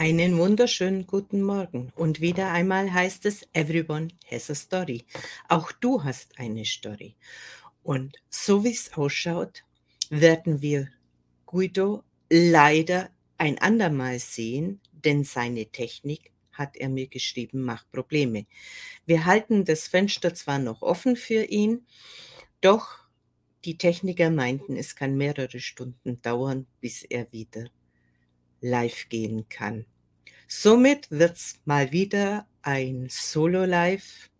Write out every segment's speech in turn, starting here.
Einen wunderschönen guten Morgen. Und wieder einmal heißt es, everyone has a story. Auch du hast eine Story. Und so wie es ausschaut, werden wir Guido leider ein andermal sehen, denn seine Technik, hat er mir geschrieben, macht Probleme. Wir halten das Fenster zwar noch offen für ihn, doch die Techniker meinten, es kann mehrere Stunden dauern, bis er wieder live gehen kann. Somit wird's mal wieder ein Solo-Live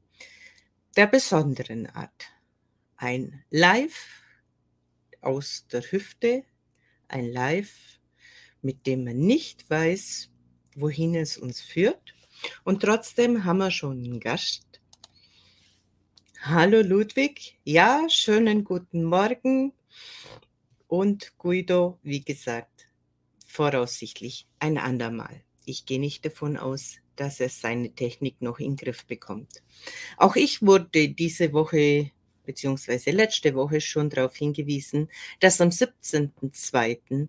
der besonderen Art. Ein Live aus der Hüfte, ein Live, mit dem man nicht weiß, wohin es uns führt. Und trotzdem haben wir schon einen Gast. Hallo Ludwig, ja, schönen guten Morgen. Und Guido, wie gesagt, voraussichtlich ein andermal. Ich gehe nicht davon aus, dass er seine Technik noch in den Griff bekommt. Auch ich wurde diese Woche beziehungsweise letzte Woche schon darauf hingewiesen, dass am 17.02.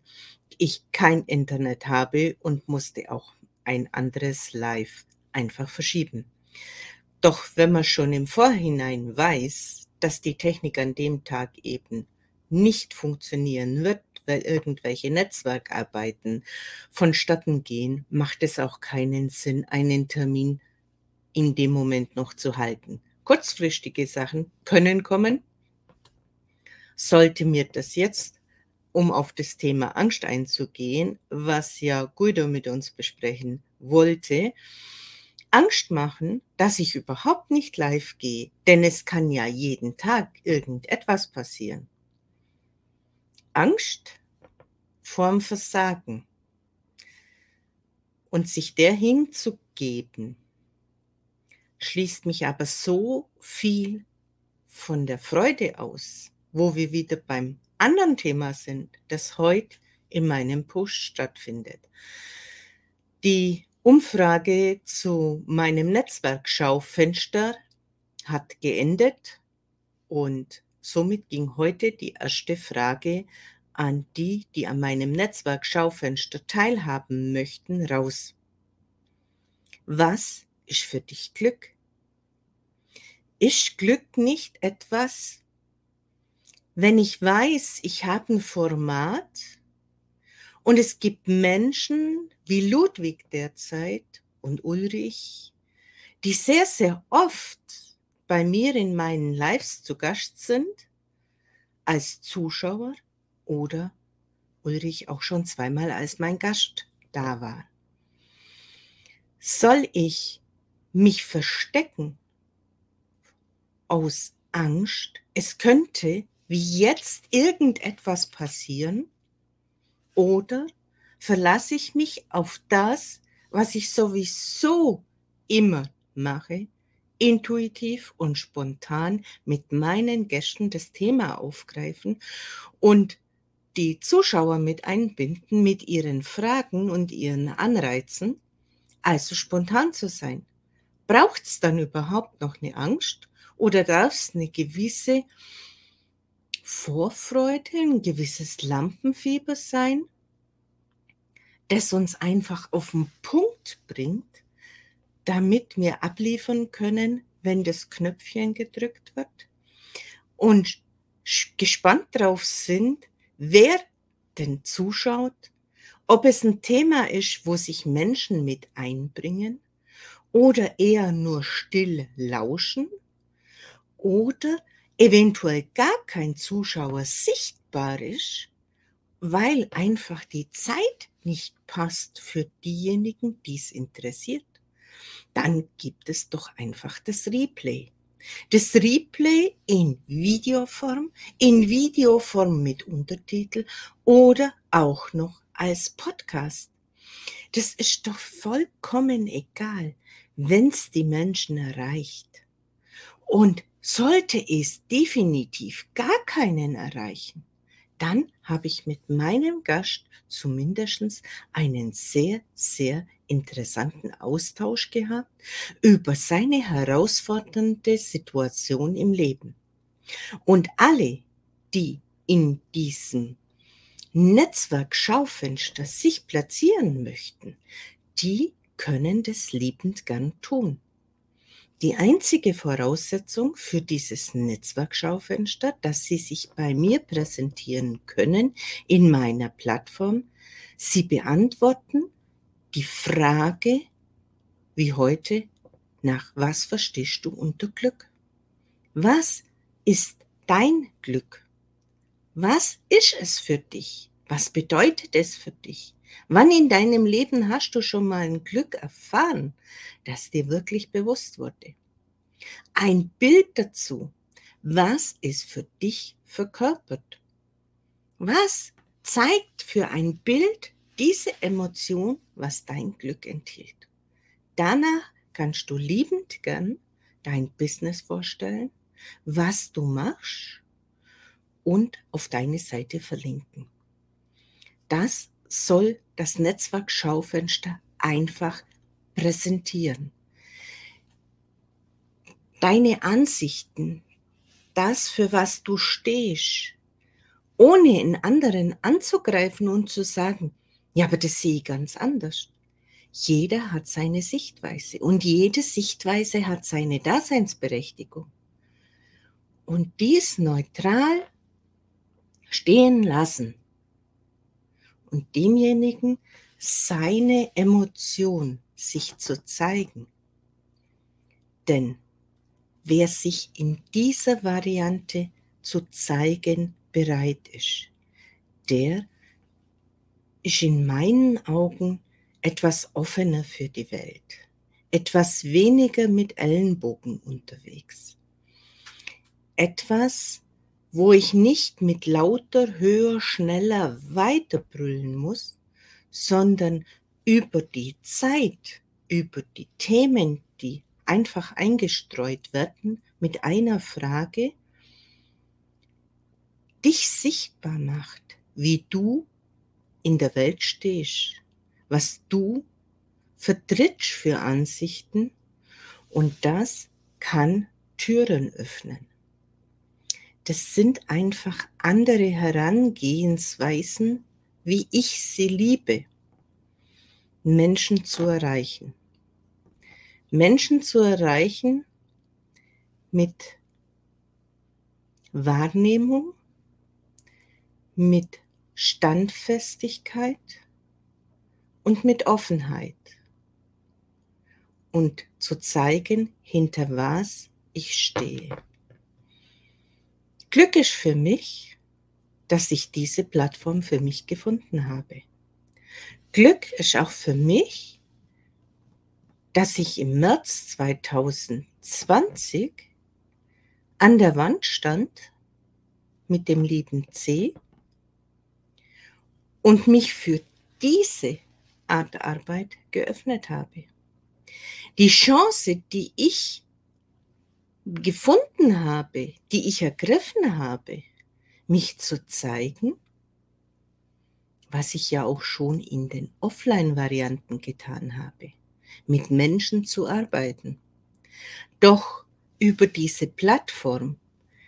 ich kein Internet habe und musste auch ein anderes Live einfach verschieben. Doch wenn man schon im Vorhinein weiß, dass die Technik an dem Tag eben nicht funktionieren wird, irgendwelche Netzwerkarbeiten vonstatten gehen, macht es auch keinen Sinn, einen Termin in dem Moment noch zu halten. Kurzfristige Sachen können kommen. Sollte mir das jetzt, um auf das Thema Angst einzugehen, was ja Guido mit uns besprechen wollte, Angst machen, dass ich überhaupt nicht live gehe, denn es kann ja jeden Tag irgendetwas passieren. Angst vorm Versagen und sich der hinzugeben, schließt mich aber so viel von der Freude aus, wo wir wieder beim anderen Thema sind, das heute in meinem Post stattfindet. Die Umfrage zu meinem Netzwerkschaufenster hat geendet und Somit ging heute die erste Frage an die, die an meinem Netzwerk-Schaufenster teilhaben möchten, raus. Was ist für dich Glück? Ist Glück nicht etwas, wenn ich weiß, ich habe ein Format und es gibt Menschen wie Ludwig derzeit und Ulrich, die sehr, sehr oft bei mir in meinen Lives zu Gast sind, als Zuschauer oder Ulrich auch schon zweimal als mein Gast da war. Soll ich mich verstecken aus Angst, es könnte wie jetzt irgendetwas passieren? Oder verlasse ich mich auf das, was ich sowieso immer mache, intuitiv und spontan mit meinen Gästen das Thema aufgreifen und die Zuschauer mit einbinden mit ihren Fragen und ihren Anreizen, also spontan zu sein. Braucht es dann überhaupt noch eine Angst oder darf es eine gewisse Vorfreude, ein gewisses Lampenfieber sein, das uns einfach auf den Punkt bringt, damit wir abliefern können, wenn das Knöpfchen gedrückt wird. Und gespannt drauf sind, wer denn zuschaut, ob es ein Thema ist, wo sich Menschen mit einbringen oder eher nur still lauschen oder eventuell gar kein Zuschauer sichtbar ist, weil einfach die Zeit nicht passt für diejenigen, die es interessiert dann gibt es doch einfach das Replay. Das Replay in Videoform, in Videoform mit Untertitel oder auch noch als Podcast. Das ist doch vollkommen egal, wenn es die Menschen erreicht. Und sollte es definitiv gar keinen erreichen, dann habe ich mit meinem Gast zumindest einen sehr, sehr interessanten Austausch gehabt über seine herausfordernde Situation im Leben. Und alle, die in diesem Netzwerk Schaufenster sich platzieren möchten, die können das liebend gern tun. Die einzige Voraussetzung für dieses Netzwerkschaufenster, dass Sie sich bei mir präsentieren können in meiner Plattform, Sie beantworten die Frage, wie heute, nach was verstehst du unter Glück? Was ist dein Glück? Was ist es für dich? Was bedeutet es für dich? Wann in deinem Leben hast du schon mal ein Glück erfahren, das dir wirklich bewusst wurde? Ein Bild dazu, was ist für dich verkörpert? Was zeigt für ein Bild diese Emotion, was dein Glück enthielt? Danach kannst du liebend gern dein Business vorstellen, was du machst und auf deine Seite verlinken. Das soll das Netzwerk Schaufenster einfach präsentieren. Deine Ansichten, das, für was du stehst, ohne in anderen anzugreifen und zu sagen, ja, aber das sehe ich ganz anders. Jeder hat seine Sichtweise und jede Sichtweise hat seine Daseinsberechtigung. Und dies neutral stehen lassen und demjenigen seine Emotion sich zu zeigen. Denn wer sich in dieser Variante zu zeigen bereit ist, der ist in meinen Augen etwas offener für die Welt, etwas weniger mit Ellenbogen unterwegs, etwas, wo ich nicht mit lauter, höher, schneller weiterbrüllen muss, sondern über die Zeit, über die Themen, die einfach eingestreut werden, mit einer Frage, dich sichtbar macht, wie du in der Welt stehst, was du vertrittst für Ansichten und das kann Türen öffnen. Das sind einfach andere Herangehensweisen, wie ich sie liebe, Menschen zu erreichen. Menschen zu erreichen mit Wahrnehmung, mit Standfestigkeit und mit Offenheit und zu zeigen, hinter was ich stehe. Glück ist für mich, dass ich diese Plattform für mich gefunden habe. Glück ist auch für mich, dass ich im März 2020 an der Wand stand mit dem lieben C und mich für diese Art Arbeit geöffnet habe. Die Chance, die ich gefunden habe, die ich ergriffen habe, mich zu zeigen, was ich ja auch schon in den Offline-Varianten getan habe, mit Menschen zu arbeiten. Doch über diese Plattform,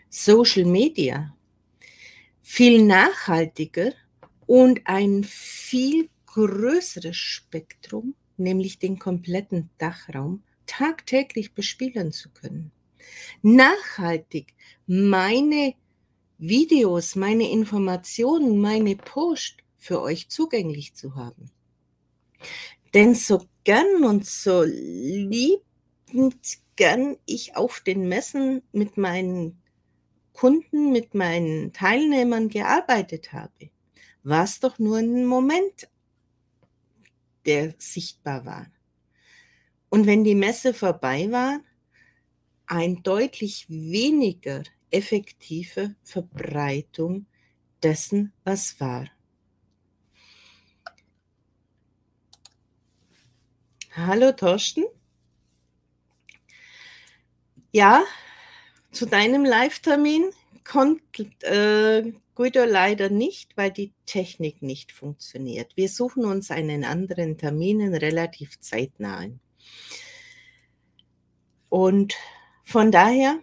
Social Media, viel nachhaltiger und ein viel größeres Spektrum, nämlich den kompletten Dachraum, tagtäglich bespielen zu können. Nachhaltig meine Videos, meine Informationen, meine Post für euch zugänglich zu haben. Denn so gern und so liebend gern ich auf den Messen mit meinen Kunden, mit meinen Teilnehmern gearbeitet habe, war es doch nur ein Moment, der sichtbar war. Und wenn die Messe vorbei war, ein deutlich weniger effektive Verbreitung dessen, was war. Hallo Thorsten. Ja, zu deinem Live-Termin kommt äh, Guido leider nicht, weil die Technik nicht funktioniert. Wir suchen uns einen anderen Termin relativ zeitnah ein. Und von daher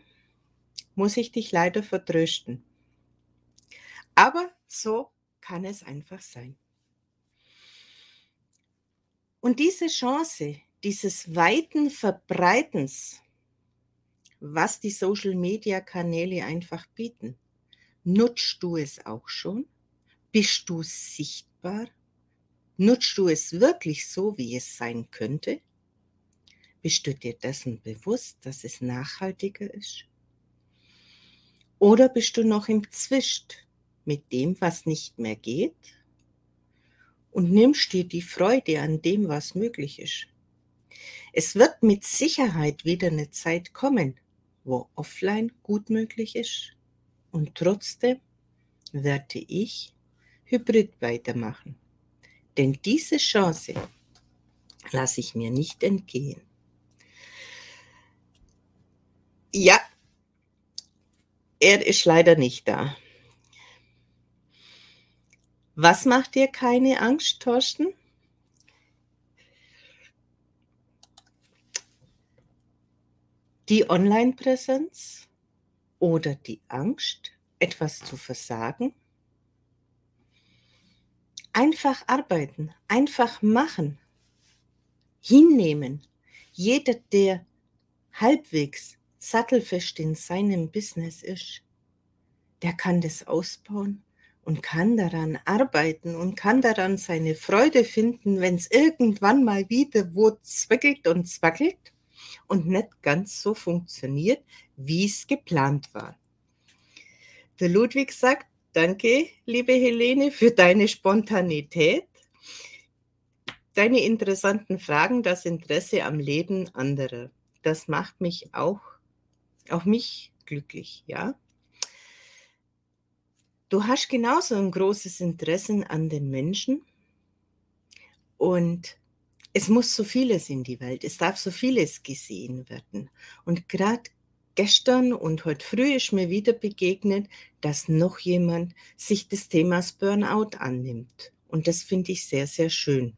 muss ich dich leider vertrösten. Aber so kann es einfach sein. Und diese Chance, dieses weiten Verbreitens, was die Social-Media-Kanäle einfach bieten, nutzt du es auch schon? Bist du sichtbar? Nutzt du es wirklich so, wie es sein könnte? Bist du dir dessen bewusst, dass es nachhaltiger ist? Oder bist du noch im Zwischt mit dem, was nicht mehr geht? Und nimmst dir die Freude an dem, was möglich ist? Es wird mit Sicherheit wieder eine Zeit kommen, wo offline gut möglich ist. Und trotzdem werde ich hybrid weitermachen. Denn diese Chance lasse ich mir nicht entgehen. Ja, er ist leider nicht da. Was macht dir keine Angst, Thorsten? Die Online-Präsenz oder die Angst, etwas zu versagen? Einfach arbeiten, einfach machen, hinnehmen. Jeder, der halbwegs sattelfest in seinem Business ist, der kann das ausbauen und kann daran arbeiten und kann daran seine Freude finden, wenn es irgendwann mal wieder wo zwickelt und zwackelt und nicht ganz so funktioniert, wie es geplant war. Der Ludwig sagt, Danke, liebe Helene, für deine Spontanität, deine interessanten Fragen, das Interesse am Leben anderer. Das macht mich auch, auch mich glücklich, ja. Du hast genauso ein großes Interesse an den Menschen und es muss so vieles in die Welt, es darf so vieles gesehen werden. Und gerade gestern und heute früh ist mir wieder begegnet, dass noch jemand sich des Themas Burnout annimmt. Und das finde ich sehr, sehr schön.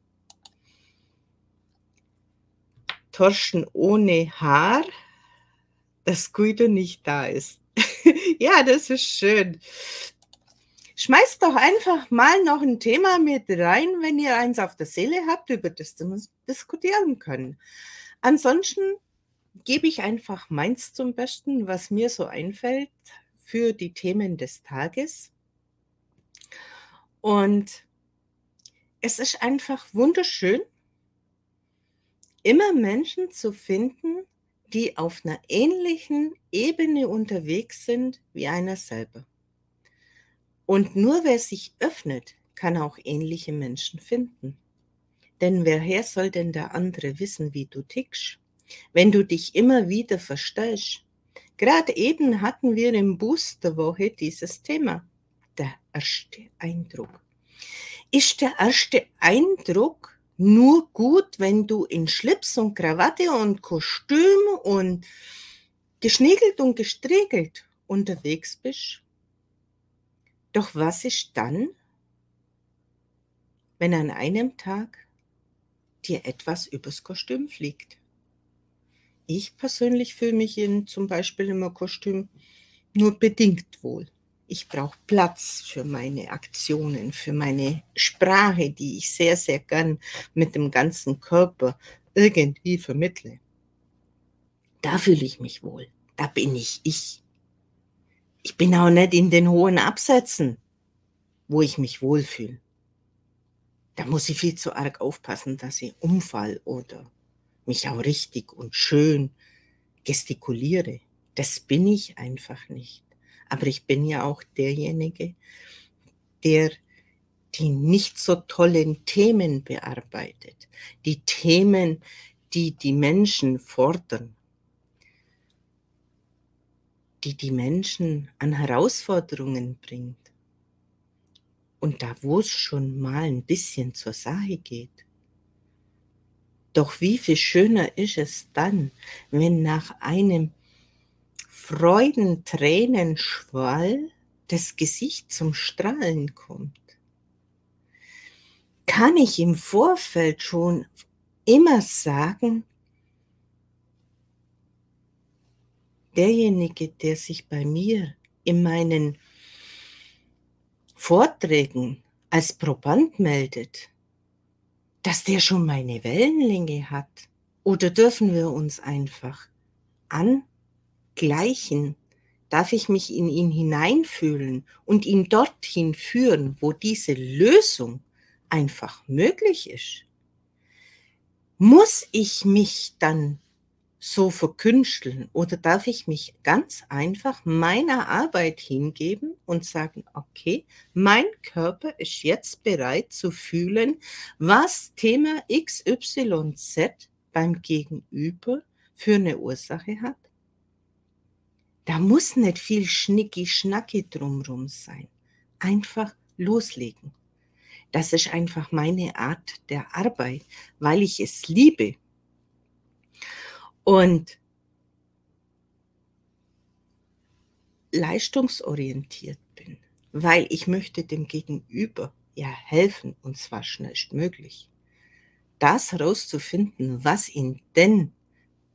Torschen ohne Haar, dass Guido nicht da ist. ja, das ist schön. Schmeißt doch einfach mal noch ein Thema mit rein, wenn ihr eins auf der Seele habt, über das wir diskutieren können. Ansonsten gebe ich einfach meins zum Besten, was mir so einfällt für die Themen des Tages. Und es ist einfach wunderschön, immer Menschen zu finden, die auf einer ähnlichen Ebene unterwegs sind wie einer selber. Und nur wer sich öffnet, kann auch ähnliche Menschen finden. Denn woher soll denn der andere wissen, wie du tickst? wenn du dich immer wieder verstellst. Gerade eben hatten wir im Boosterwoche dieses Thema, der erste Eindruck. Ist der erste Eindruck nur gut, wenn du in Schlips und Krawatte und Kostüm und geschniegelt und gestriegelt unterwegs bist? Doch was ist dann, wenn an einem Tag dir etwas übers Kostüm fliegt? Ich persönlich fühle mich in zum Beispiel im Kostüm nur bedingt wohl. Ich brauche Platz für meine Aktionen, für meine Sprache, die ich sehr, sehr gern mit dem ganzen Körper irgendwie vermittle. Da fühle ich mich wohl. Da bin ich ich. Ich bin auch nicht in den hohen Absätzen, wo ich mich wohlfühle. Da muss ich viel zu arg aufpassen, dass ich umfall oder mich auch richtig und schön gestikuliere. Das bin ich einfach nicht. Aber ich bin ja auch derjenige, der die nicht so tollen Themen bearbeitet. Die Themen, die die Menschen fordern. Die die Menschen an Herausforderungen bringt. Und da, wo es schon mal ein bisschen zur Sache geht, doch wie viel schöner ist es dann, wenn nach einem Freudentränenschwall das Gesicht zum Strahlen kommt. Kann ich im Vorfeld schon immer sagen, derjenige, der sich bei mir in meinen Vorträgen als Proband meldet, dass der schon meine Wellenlänge hat? Oder dürfen wir uns einfach angleichen? Darf ich mich in ihn hineinfühlen und ihn dorthin führen, wo diese Lösung einfach möglich ist? Muss ich mich dann so verkünsteln oder darf ich mich ganz einfach meiner Arbeit hingeben und sagen, okay, mein Körper ist jetzt bereit zu fühlen, was Thema XYZ beim Gegenüber für eine Ursache hat? Da muss nicht viel Schnicki-Schnacki drumrum sein. Einfach loslegen. Das ist einfach meine Art der Arbeit, weil ich es liebe. Und leistungsorientiert bin, weil ich möchte dem Gegenüber ja helfen und zwar schnellstmöglich. Das herauszufinden, was ihn denn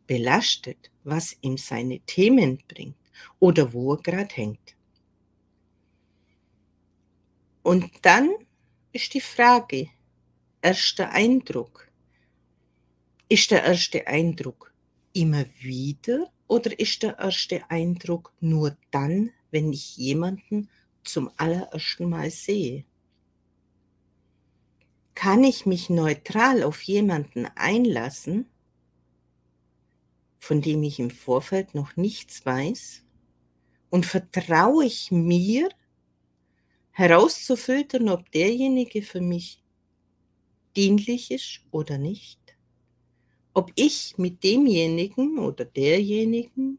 belastet, was ihm seine Themen bringt oder wo er gerade hängt. Und dann ist die Frage, erster Eindruck. Ist der erste Eindruck immer wieder oder ist der erste Eindruck nur dann, wenn ich jemanden zum allerersten Mal sehe? Kann ich mich neutral auf jemanden einlassen, von dem ich im Vorfeld noch nichts weiß? Und vertraue ich mir, herauszufiltern, ob derjenige für mich dienlich ist oder nicht. Ob ich mit demjenigen oder derjenigen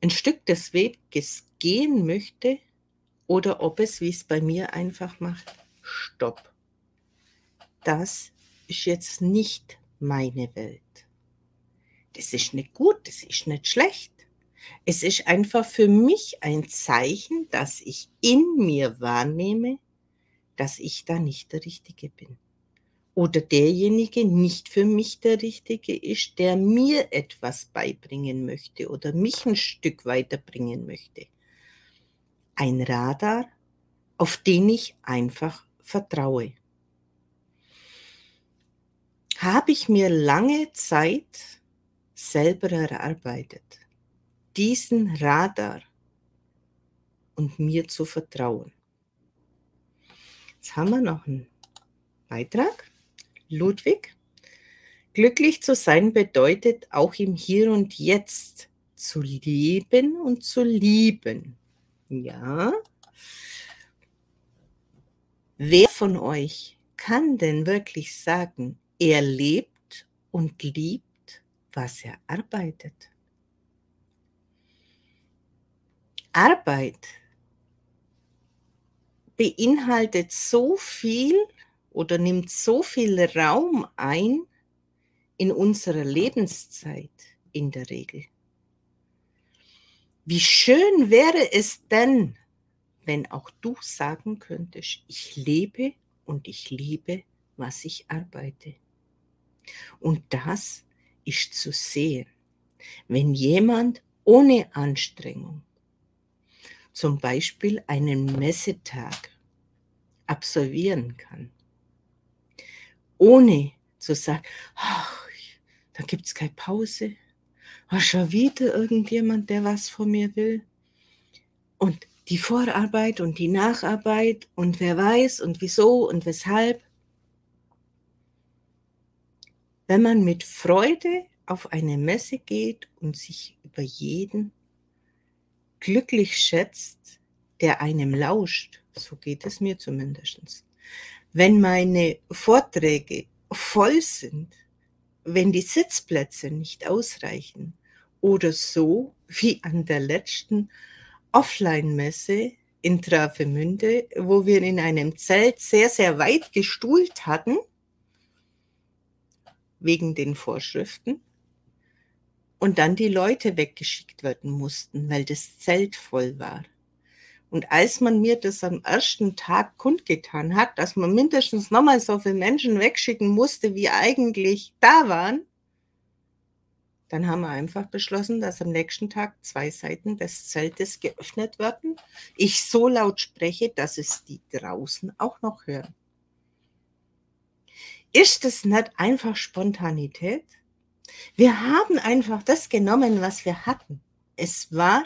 ein Stück des Weges gehen möchte oder ob es, wie es bei mir einfach macht, stopp. Das ist jetzt nicht meine Welt. Das ist nicht gut, das ist nicht schlecht. Es ist einfach für mich ein Zeichen, dass ich in mir wahrnehme, dass ich da nicht der Richtige bin. Oder derjenige nicht für mich der Richtige ist, der mir etwas beibringen möchte oder mich ein Stück weiterbringen möchte. Ein Radar, auf den ich einfach vertraue. Habe ich mir lange Zeit selber erarbeitet diesen Radar und mir zu vertrauen. Jetzt haben wir noch einen Beitrag. Ludwig. Glücklich zu sein bedeutet auch im Hier und Jetzt zu leben und zu lieben. Ja. Wer von euch kann denn wirklich sagen, er lebt und liebt, was er arbeitet? Arbeit beinhaltet so viel oder nimmt so viel Raum ein in unserer Lebenszeit in der Regel. Wie schön wäre es denn, wenn auch du sagen könntest, ich lebe und ich liebe, was ich arbeite. Und das ist zu sehen, wenn jemand ohne Anstrengung zum Beispiel einen Messetag absolvieren kann, ohne zu sagen, ach, da gibt es keine Pause, war schon wieder irgendjemand, der was von mir will. Und die Vorarbeit und die Nacharbeit und wer weiß und wieso und weshalb. Wenn man mit Freude auf eine Messe geht und sich über jeden glücklich schätzt, der einem lauscht. So geht es mir zumindest. Wenn meine Vorträge voll sind, wenn die Sitzplätze nicht ausreichen oder so wie an der letzten Offline-Messe in Travemünde, wo wir in einem Zelt sehr, sehr weit gestuhlt hatten, wegen den Vorschriften und dann die Leute weggeschickt werden mussten, weil das Zelt voll war. Und als man mir das am ersten Tag kundgetan hat, dass man mindestens nochmal so viele Menschen wegschicken musste, wie eigentlich da waren, dann haben wir einfach beschlossen, dass am nächsten Tag zwei Seiten des Zeltes geöffnet werden. Ich so laut spreche, dass es die draußen auch noch hören. Ist es nicht einfach Spontanität? Wir haben einfach das genommen, was wir hatten. Es war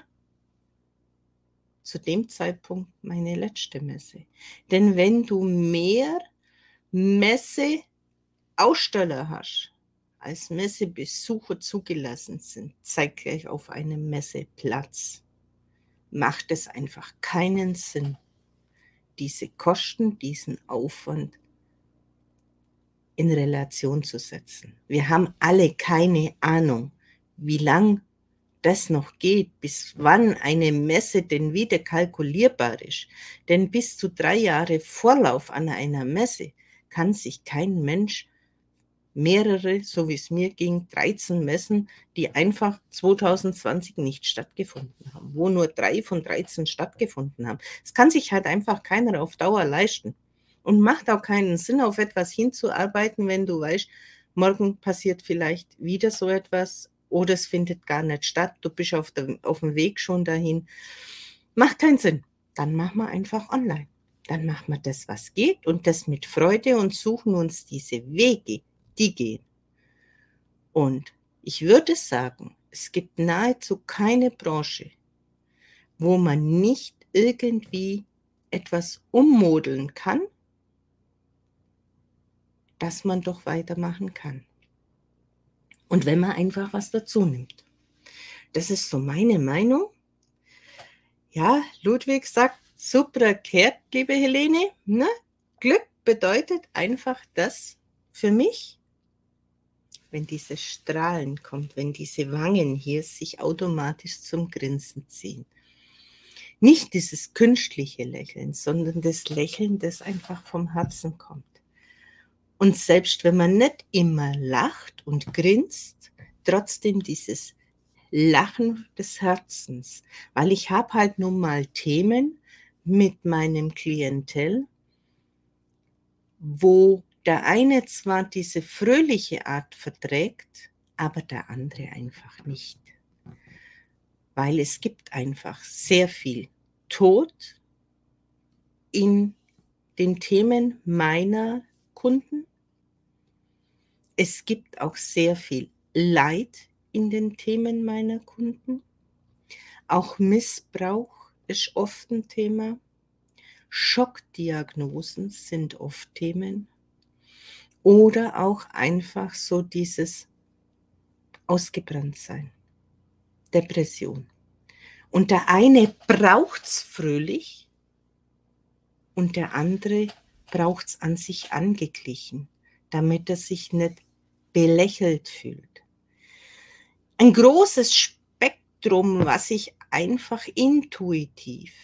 zu dem Zeitpunkt meine letzte Messe. Denn wenn du mehr Messe-Aussteller hast, als Messebesucher zugelassen sind, zeitgleich auf einem Messeplatz, macht es einfach keinen Sinn, diese Kosten, diesen Aufwand in Relation zu setzen. Wir haben alle keine Ahnung, wie lang das noch geht, bis wann eine Messe denn wieder kalkulierbar ist. Denn bis zu drei Jahre Vorlauf an einer Messe kann sich kein Mensch mehrere, so wie es mir ging, 13 Messen, die einfach 2020 nicht stattgefunden haben, wo nur drei von 13 stattgefunden haben. Es kann sich halt einfach keiner auf Dauer leisten und macht auch keinen Sinn, auf etwas hinzuarbeiten, wenn du weißt, morgen passiert vielleicht wieder so etwas oder es findet gar nicht statt, du bist auf, der, auf dem Weg schon dahin. Macht keinen Sinn. Dann machen wir einfach online. Dann machen wir das, was geht und das mit Freude und suchen uns diese Wege, die gehen. Und ich würde sagen, es gibt nahezu keine Branche, wo man nicht irgendwie etwas ummodeln kann, dass man doch weitermachen kann. Und wenn man einfach was dazu nimmt. Das ist so meine Meinung. Ja, Ludwig sagt, super kehrt, liebe Helene. Ne? Glück bedeutet einfach das für mich, wenn dieses Strahlen kommt, wenn diese Wangen hier sich automatisch zum Grinsen ziehen. Nicht dieses künstliche Lächeln, sondern das Lächeln, das einfach vom Herzen kommt. Und selbst wenn man nicht immer lacht und grinst, trotzdem dieses Lachen des Herzens, weil ich habe halt nun mal Themen mit meinem Klientel, wo der eine zwar diese fröhliche Art verträgt, aber der andere einfach nicht. Weil es gibt einfach sehr viel Tod in den Themen meiner Kunden. Es gibt auch sehr viel Leid in den Themen meiner Kunden. Auch Missbrauch ist oft ein Thema. Schockdiagnosen sind oft Themen. Oder auch einfach so dieses Ausgebranntsein, Depression. Und der eine braucht's fröhlich und der andere braucht es an sich angeglichen, damit er sich nicht belächelt fühlt. Ein großes Spektrum, was ich einfach intuitiv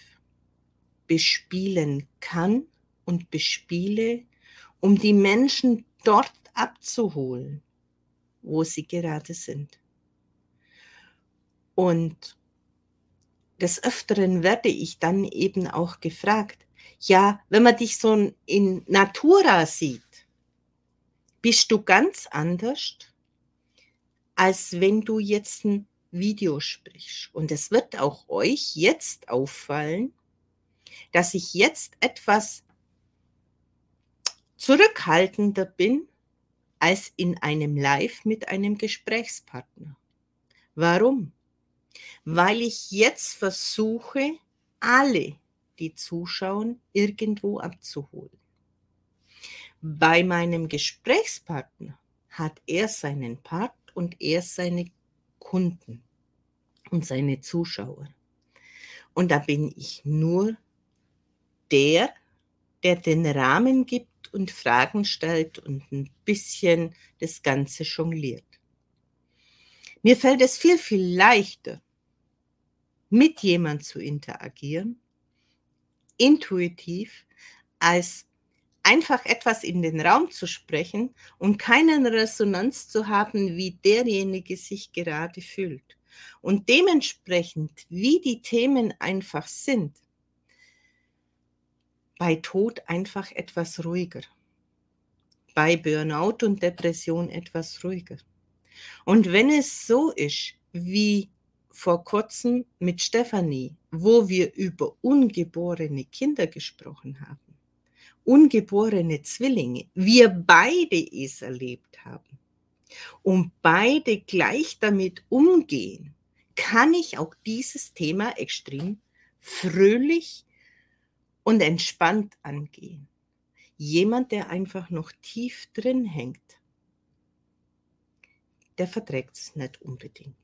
bespielen kann und bespiele, um die Menschen dort abzuholen, wo sie gerade sind. Und des Öfteren werde ich dann eben auch gefragt, ja, wenn man dich so in Natura sieht, bist du ganz anders, als wenn du jetzt ein Video sprichst. Und es wird auch euch jetzt auffallen, dass ich jetzt etwas zurückhaltender bin als in einem Live mit einem Gesprächspartner. Warum? Weil ich jetzt versuche, alle die zuschauen, irgendwo abzuholen. Bei meinem Gesprächspartner hat er seinen Part und er seine Kunden und seine Zuschauer. Und da bin ich nur der, der den Rahmen gibt und Fragen stellt und ein bisschen das Ganze jongliert. Mir fällt es viel, viel leichter, mit jemand zu interagieren, intuitiv als einfach etwas in den Raum zu sprechen und keine Resonanz zu haben, wie derjenige sich gerade fühlt. Und dementsprechend, wie die Themen einfach sind, bei Tod einfach etwas ruhiger, bei Burnout und Depression etwas ruhiger. Und wenn es so ist, wie vor kurzem mit Stefanie, wo wir über ungeborene Kinder gesprochen haben ungeborene Zwillinge, wir beide es erlebt haben und beide gleich damit umgehen, kann ich auch dieses Thema extrem fröhlich und entspannt angehen. Jemand, der einfach noch tief drin hängt, der verträgt es nicht unbedingt.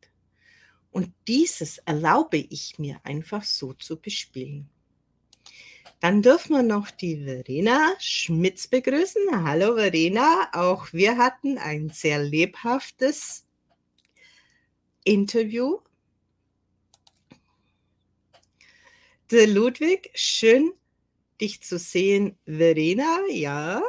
Und dieses erlaube ich mir einfach so zu bespielen. Dann dürfen wir noch die Verena Schmitz begrüßen. Hallo Verena, auch wir hatten ein sehr lebhaftes Interview. Der Ludwig, schön dich zu sehen, Verena. Ja,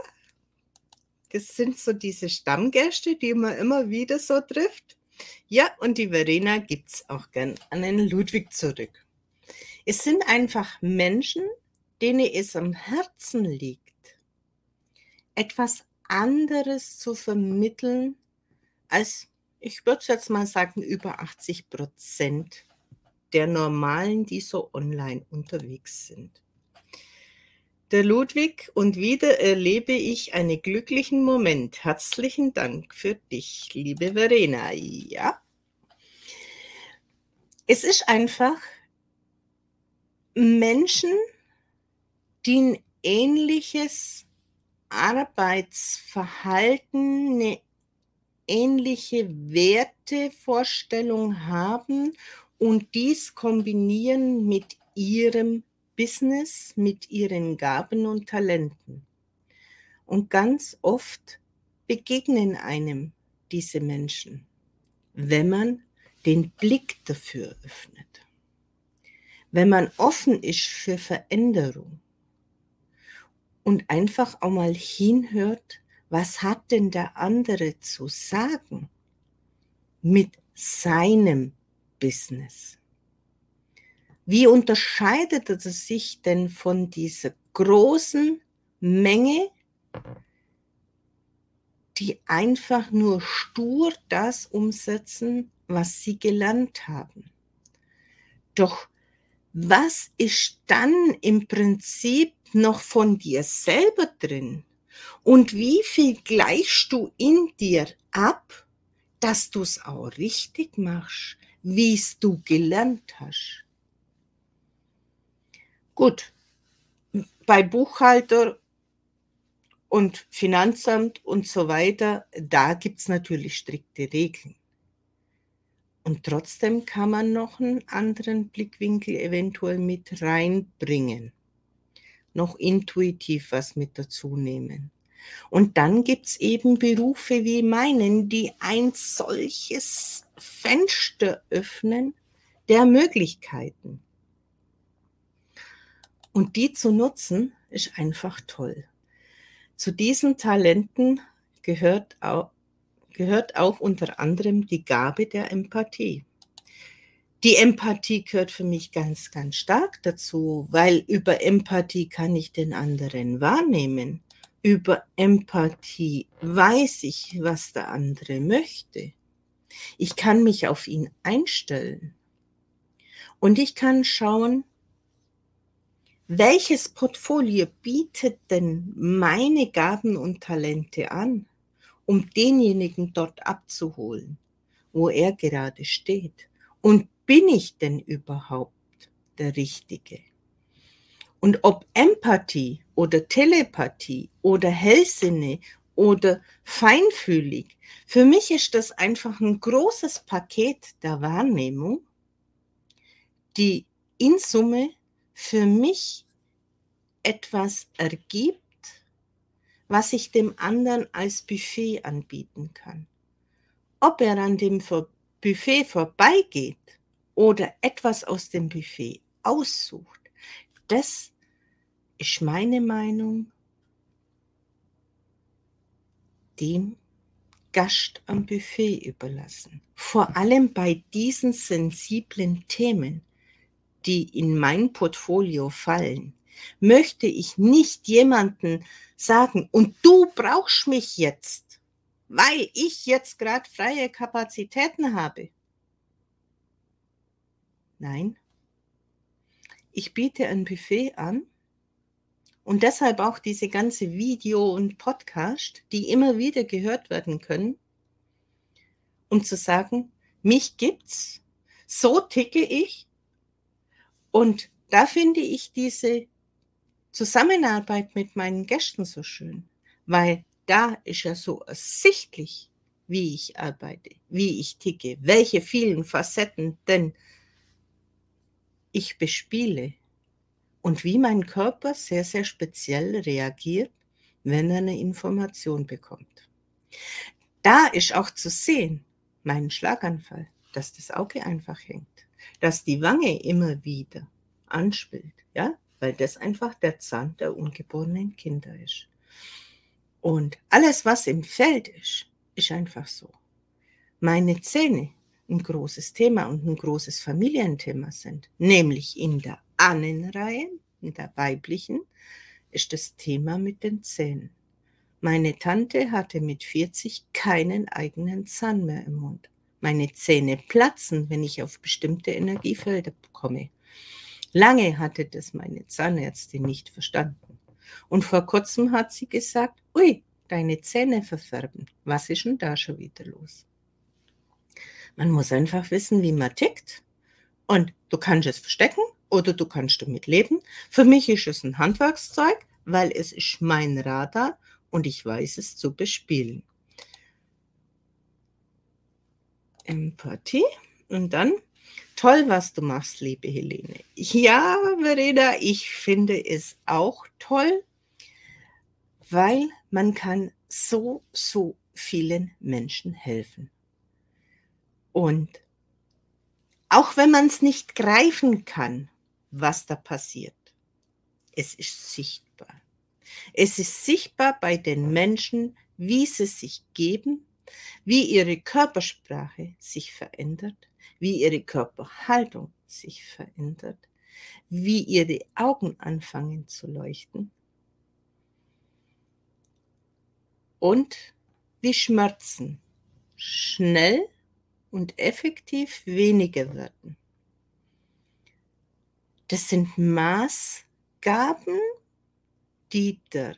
das sind so diese Stammgäste, die man immer wieder so trifft. Ja, und die Verena gibt es auch gern an den Ludwig zurück. Es sind einfach Menschen, denen es am Herzen liegt, etwas anderes zu vermitteln als, ich würde jetzt mal sagen, über 80 Prozent der Normalen, die so online unterwegs sind. Der Ludwig und wieder erlebe ich einen glücklichen Moment. Herzlichen Dank für dich, liebe Verena. Ja. Es ist einfach Menschen, die ein ähnliches Arbeitsverhalten, eine ähnliche Wertevorstellung haben und dies kombinieren mit ihrem Business, mit ihren Gaben und Talenten. Und ganz oft begegnen einem diese Menschen, wenn man den Blick dafür öffnet, wenn man offen ist für Veränderung und einfach auch mal hinhört, was hat denn der andere zu sagen mit seinem Business. Wie unterscheidet es sich denn von dieser großen Menge, die einfach nur stur das umsetzen, was sie gelernt haben? Doch was ist dann im Prinzip noch von dir selber drin? Und wie viel gleichst du in dir ab, dass du es auch richtig machst? wie es du gelernt hast. Gut, bei Buchhalter und Finanzamt und so weiter, da gibt es natürlich strikte Regeln. Und trotzdem kann man noch einen anderen Blickwinkel eventuell mit reinbringen. Noch intuitiv was mit dazu nehmen. Und dann gibt es eben Berufe wie meinen, die ein solches Fenster öffnen der Möglichkeiten. Und die zu nutzen, ist einfach toll. Zu diesen Talenten gehört auch, gehört auch unter anderem die Gabe der Empathie. Die Empathie gehört für mich ganz, ganz stark dazu, weil über Empathie kann ich den anderen wahrnehmen. Über Empathie weiß ich, was der andere möchte. Ich kann mich auf ihn einstellen. Und ich kann schauen, welches Portfolio bietet denn meine Gaben und Talente an, um denjenigen dort abzuholen, wo er gerade steht? Und bin ich denn überhaupt der Richtige? Und ob Empathie oder Telepathie oder Hellsinne oder feinfühlig, für mich ist das einfach ein großes Paket der Wahrnehmung, die in Summe für mich etwas ergibt, was ich dem anderen als Buffet anbieten kann. Ob er an dem Buffet vorbeigeht oder etwas aus dem Buffet aussucht, das ist meine Meinung dem Gast am Buffet überlassen. Vor allem bei diesen sensiblen Themen, die in mein Portfolio fallen, möchte ich nicht jemanden sagen, und du brauchst mich jetzt, weil ich jetzt gerade freie Kapazitäten habe. Nein, ich biete ein Buffet an Und deshalb auch diese ganze Video und Podcast, die immer wieder gehört werden können, um zu sagen, mich gibt's, so ticke ich. Und da finde ich diese Zusammenarbeit mit meinen Gästen so schön, weil da ist ja so ersichtlich, wie ich arbeite, wie ich ticke, welche vielen Facetten denn ich bespiele und wie mein Körper sehr, sehr speziell reagiert, wenn er eine Information bekommt. Da ist auch zu sehen, meinen Schlaganfall, dass das Auge einfach hängt, dass die Wange immer wieder anspielt, ja, weil das einfach der Zahn der ungeborenen Kinder ist. Und alles, was im Feld ist, ist einfach so. Meine Zähne ein großes Thema und ein großes Familienthema sind, nämlich in der Annenreihe, in der weiblichen, ist das Thema mit den Zähnen. Meine Tante hatte mit 40 keinen eigenen Zahn mehr im Mund. Meine Zähne platzen, wenn ich auf bestimmte Energiefelder komme. Lange hatte das meine Zahnärztin nicht verstanden. Und vor kurzem hat sie gesagt, ui, deine Zähne verfärben. Was ist denn da schon wieder los? Man muss einfach wissen, wie man tickt. Und du kannst es verstecken oder du kannst damit leben. Für mich ist es ein Handwerkszeug, weil es ist mein Radar und ich weiß es zu bespielen. Empathie und dann Toll, was du machst, liebe Helene. Ja, Verena, ich finde es auch toll, weil man kann so, so vielen Menschen helfen. Und auch wenn man es nicht greifen kann, was da passiert, es ist sichtbar. Es ist sichtbar bei den Menschen, wie sie sich geben, wie ihre Körpersprache sich verändert, wie ihre Körperhaltung sich verändert, wie ihre Augen anfangen zu leuchten und wie Schmerzen schnell und effektiv weniger werden. Das sind Maßgaben, die der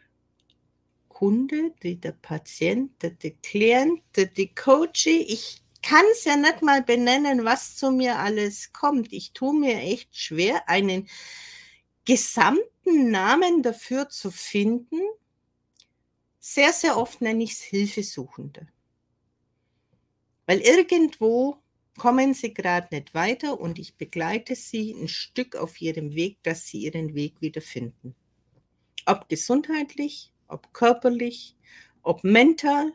Kunde, die der Patient, der, der Klient, der, die Coach, ich kann es ja nicht mal benennen, was zu mir alles kommt. Ich tue mir echt schwer, einen gesamten Namen dafür zu finden. Sehr, sehr oft nenne ich es Hilfesuchende. Weil irgendwo kommen sie gerade nicht weiter und ich begleite sie ein Stück auf ihrem Weg, dass sie ihren Weg wieder finden. Ob gesundheitlich, ob körperlich, ob mental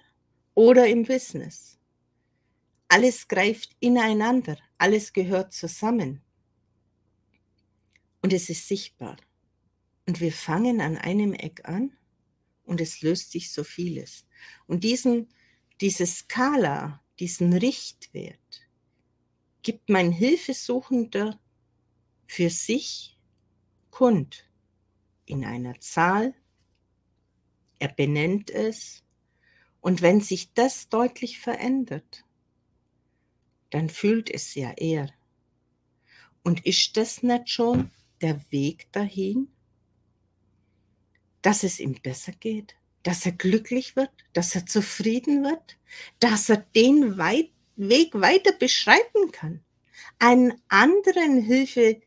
oder im Business. Alles greift ineinander, alles gehört zusammen. Und es ist sichtbar. Und wir fangen an einem Eck an und es löst sich so vieles. Und diesen, diese Skala, diesen Richtwert gibt mein Hilfesuchender für sich kund in einer Zahl. Er benennt es. Und wenn sich das deutlich verändert, dann fühlt es ja er. Und ist das nicht schon der Weg dahin, dass es ihm besser geht, dass er glücklich wird, dass er zufrieden wird, dass er den Weit Weg weiter beschreiten kann, einen anderen Hilferuf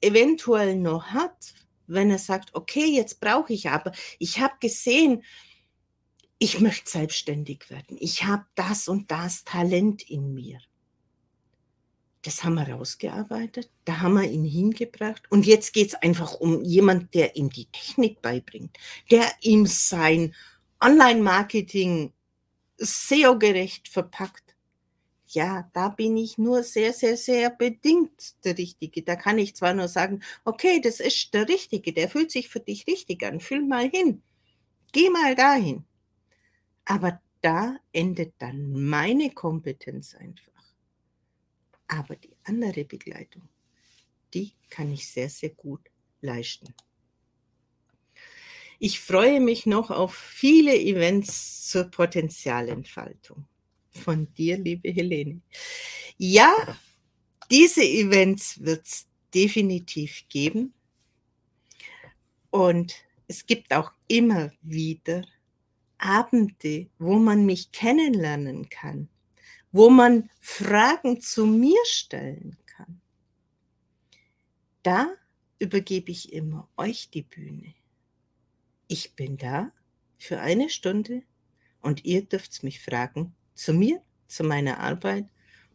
eventuell noch hat, wenn er sagt, okay, jetzt brauche ich aber, ich habe gesehen, ich möchte selbstständig werden. Ich habe das und das Talent in mir. Das haben wir rausgearbeitet, da haben wir ihn hingebracht. Und jetzt geht es einfach um jemanden, der ihm die Technik beibringt, der ihm sein Online-Marketing SEO-gerecht verpackt. Ja, da bin ich nur sehr, sehr, sehr bedingt der Richtige. Da kann ich zwar nur sagen, okay, das ist der Richtige, der fühlt sich für dich richtig an, fühl mal hin, geh mal dahin. Aber da endet dann meine Kompetenz einfach. Aber die andere Begleitung, die kann ich sehr, sehr gut leisten. Ich freue mich noch auf viele Events zur Potenzialentfaltung. Von dir, liebe Helene. Ja, diese Events wird es definitiv geben. Und es gibt auch immer wieder Abende, wo man mich kennenlernen kann, wo man Fragen zu mir stellen kann. Da übergebe ich immer euch die Bühne. Ich bin da für eine Stunde und ihr dürft mich fragen zu mir, zu meiner Arbeit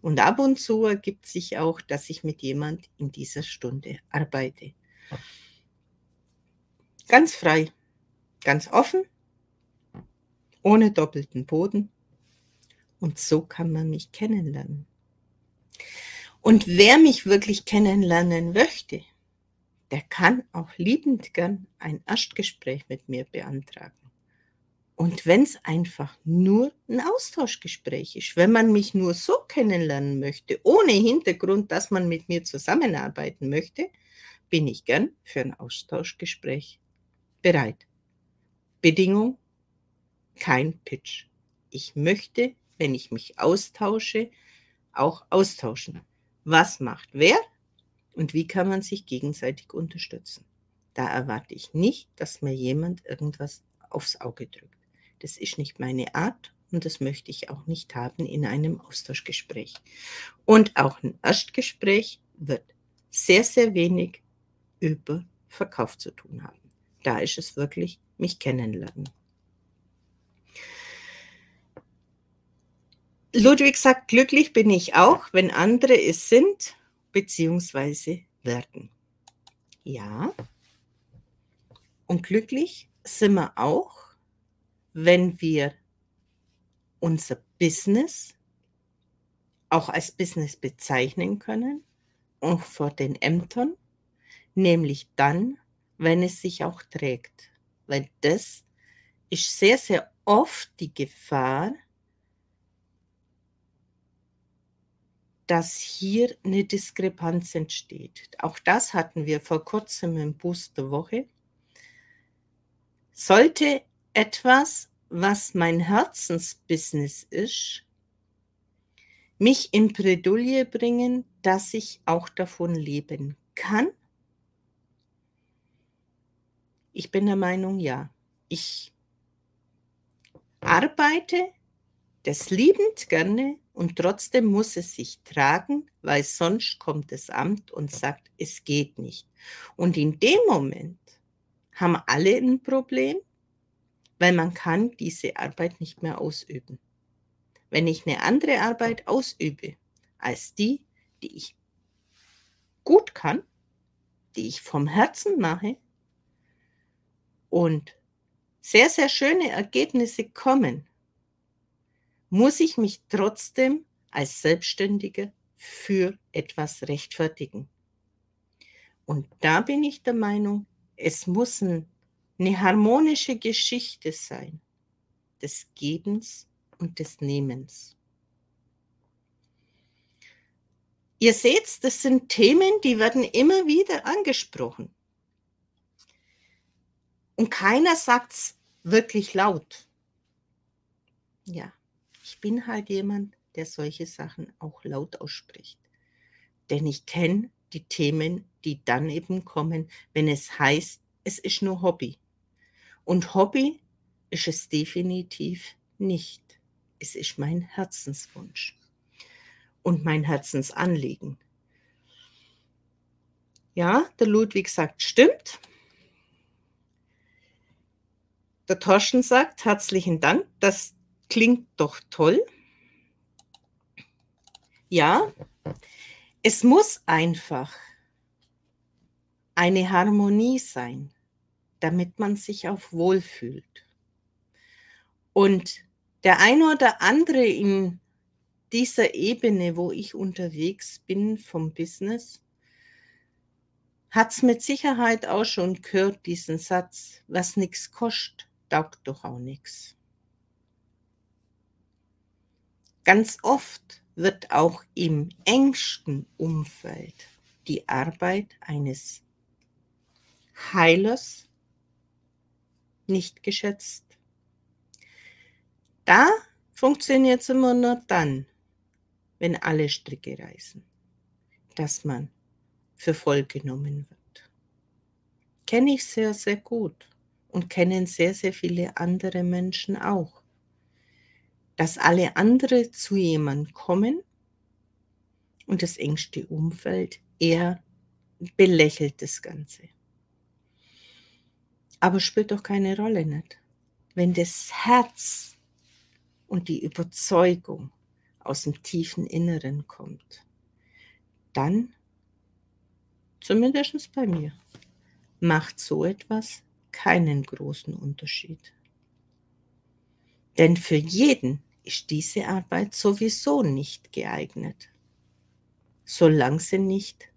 und ab und zu ergibt sich auch, dass ich mit jemand in dieser Stunde arbeite. Ganz frei, ganz offen, ohne doppelten Boden. Und so kann man mich kennenlernen. Und wer mich wirklich kennenlernen möchte, der kann auch liebend gern ein Erstgespräch mit mir beantragen. Und wenn es einfach nur ein Austauschgespräch ist, wenn man mich nur so kennenlernen möchte, ohne Hintergrund, dass man mit mir zusammenarbeiten möchte, bin ich gern für ein Austauschgespräch bereit. Bedingung, kein Pitch. Ich möchte, wenn ich mich austausche, auch austauschen. Was macht wer und wie kann man sich gegenseitig unterstützen? Da erwarte ich nicht, dass mir jemand irgendwas aufs Auge drückt. Das ist nicht meine Art und das möchte ich auch nicht haben in einem Austauschgespräch. Und auch ein Erstgespräch wird sehr, sehr wenig über Verkauf zu tun haben. Da ist es wirklich mich kennenlernen. Ludwig sagt, glücklich bin ich auch, wenn andere es sind bzw. werden. Ja. Und glücklich sind wir auch, wenn wir unser Business auch als Business bezeichnen können, auch vor den Ämtern, nämlich dann, wenn es sich auch trägt. Weil das ist sehr, sehr oft die Gefahr, dass hier eine Diskrepanz entsteht. Auch das hatten wir vor kurzem im Boost der Woche. Sollte etwas, was mein Herzensbusiness ist, mich in Bredouille bringen, dass ich auch davon leben kann? Ich bin der Meinung, ja. Ich arbeite das liebend gerne und trotzdem muss es sich tragen, weil sonst kommt das Amt und sagt, es geht nicht. Und in dem Moment haben alle ein Problem, weil man kann diese Arbeit nicht mehr ausüben. Wenn ich eine andere Arbeit ausübe als die, die ich gut kann, die ich vom Herzen mache und sehr, sehr schöne Ergebnisse kommen, muss ich mich trotzdem als Selbstständige für etwas rechtfertigen. Und da bin ich der Meinung, es muss ein eine harmonische Geschichte sein des Gebens und des Nehmens. Ihr seht, das sind Themen, die werden immer wieder angesprochen. Und keiner sagt es wirklich laut. Ja, ich bin halt jemand, der solche Sachen auch laut ausspricht. Denn ich kenne die Themen, die dann eben kommen, wenn es heißt, es ist nur Hobby. Und Hobby ist es definitiv nicht. Es ist mein Herzenswunsch und mein Herzensanliegen. Ja, der Ludwig sagt, stimmt. Der Torschen sagt, herzlichen Dank, das klingt doch toll. Ja, es muss einfach eine Harmonie sein damit man sich auch wohlfühlt. Und der eine oder andere in dieser Ebene, wo ich unterwegs bin vom Business, hat es mit Sicherheit auch schon gehört, diesen Satz, was nichts kostet, taugt doch auch nichts. Ganz oft wird auch im engsten Umfeld die Arbeit eines Heilers nicht geschätzt. Da funktioniert es immer nur dann, wenn alle Stricke reißen, dass man für voll genommen wird. kenne ich sehr, sehr gut und kennen sehr, sehr viele andere Menschen auch. Dass alle andere zu jemandem kommen und das engste Umfeld eher belächelt das Ganze. Aber spielt doch keine Rolle nicht. Wenn das Herz und die Überzeugung aus dem tiefen Inneren kommt, dann, zumindest bei mir, macht so etwas keinen großen Unterschied. Denn für jeden ist diese Arbeit sowieso nicht geeignet, solange sie nicht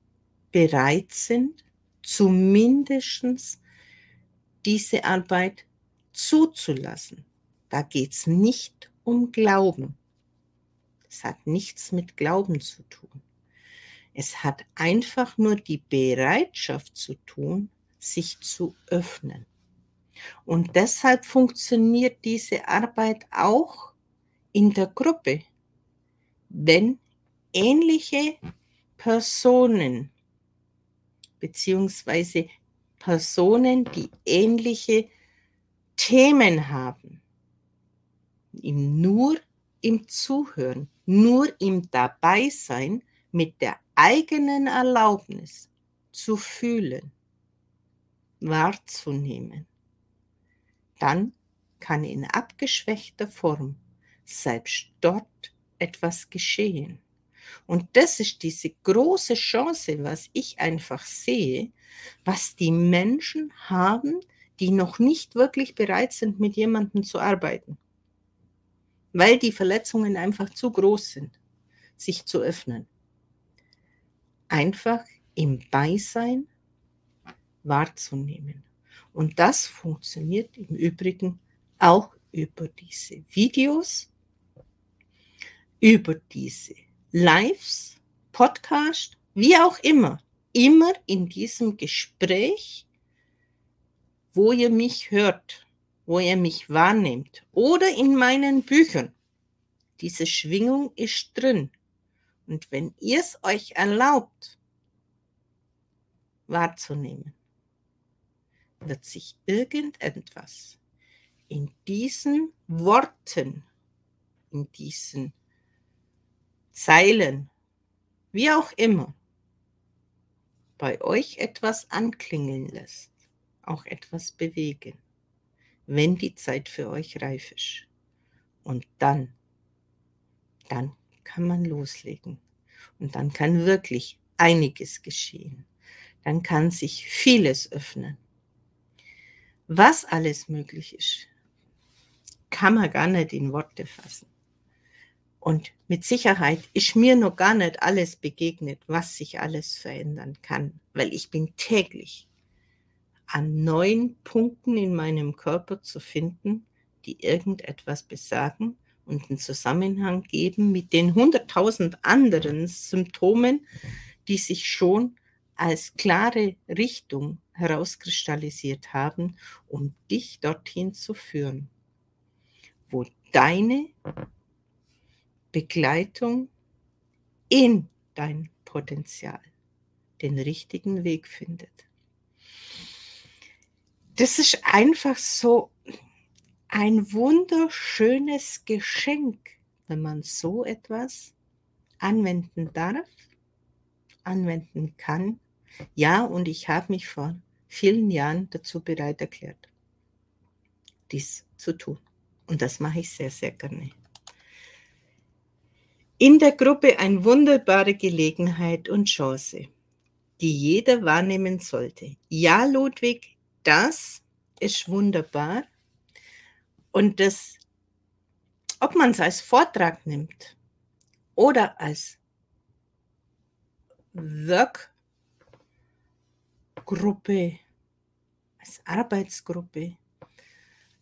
bereit sind, zumindest diese Arbeit zuzulassen. Da geht es nicht um Glauben. Es hat nichts mit Glauben zu tun. Es hat einfach nur die Bereitschaft zu tun, sich zu öffnen. Und deshalb funktioniert diese Arbeit auch in der Gruppe, wenn ähnliche Personen beziehungsweise Personen, die ähnliche Themen haben, ihm nur im Zuhören, nur im Dabeisein mit der eigenen Erlaubnis zu fühlen, wahrzunehmen, dann kann in abgeschwächter Form selbst dort etwas geschehen. Und das ist diese große Chance, was ich einfach sehe, was die Menschen haben, die noch nicht wirklich bereit sind, mit jemandem zu arbeiten, weil die Verletzungen einfach zu groß sind, sich zu öffnen. Einfach im Beisein wahrzunehmen. Und das funktioniert im Übrigen auch über diese Videos, über diese Lives, Podcast, wie auch immer, immer in diesem Gespräch, wo ihr mich hört, wo ihr mich wahrnehmt oder in meinen Büchern. Diese Schwingung ist drin. Und wenn ihr es euch erlaubt, wahrzunehmen, wird sich irgendetwas in diesen Worten, in diesen Zeilen, wie auch immer, bei euch etwas anklingeln lässt, auch etwas bewegen, wenn die Zeit für euch reif ist. Und dann, dann kann man loslegen. Und dann kann wirklich einiges geschehen. Dann kann sich vieles öffnen. Was alles möglich ist, kann man gar nicht in Worte fassen. Und mit Sicherheit ist mir noch gar nicht alles begegnet, was sich alles verändern kann, weil ich bin täglich an neuen Punkten in meinem Körper zu finden, die irgendetwas besagen und einen Zusammenhang geben mit den hunderttausend anderen Symptomen, die sich schon als klare Richtung herauskristallisiert haben, um dich dorthin zu führen, wo deine Begleitung in dein Potenzial den richtigen Weg findet. Das ist einfach so ein wunderschönes Geschenk, wenn man so etwas anwenden darf, anwenden kann. Ja, und ich habe mich vor vielen Jahren dazu bereit erklärt, dies zu tun. Und das mache ich sehr, sehr gerne in der Gruppe eine wunderbare Gelegenheit und Chance, die jeder wahrnehmen sollte. Ja, Ludwig, das ist wunderbar. Und das, ob man es als Vortrag nimmt oder als Workgruppe, als Arbeitsgruppe,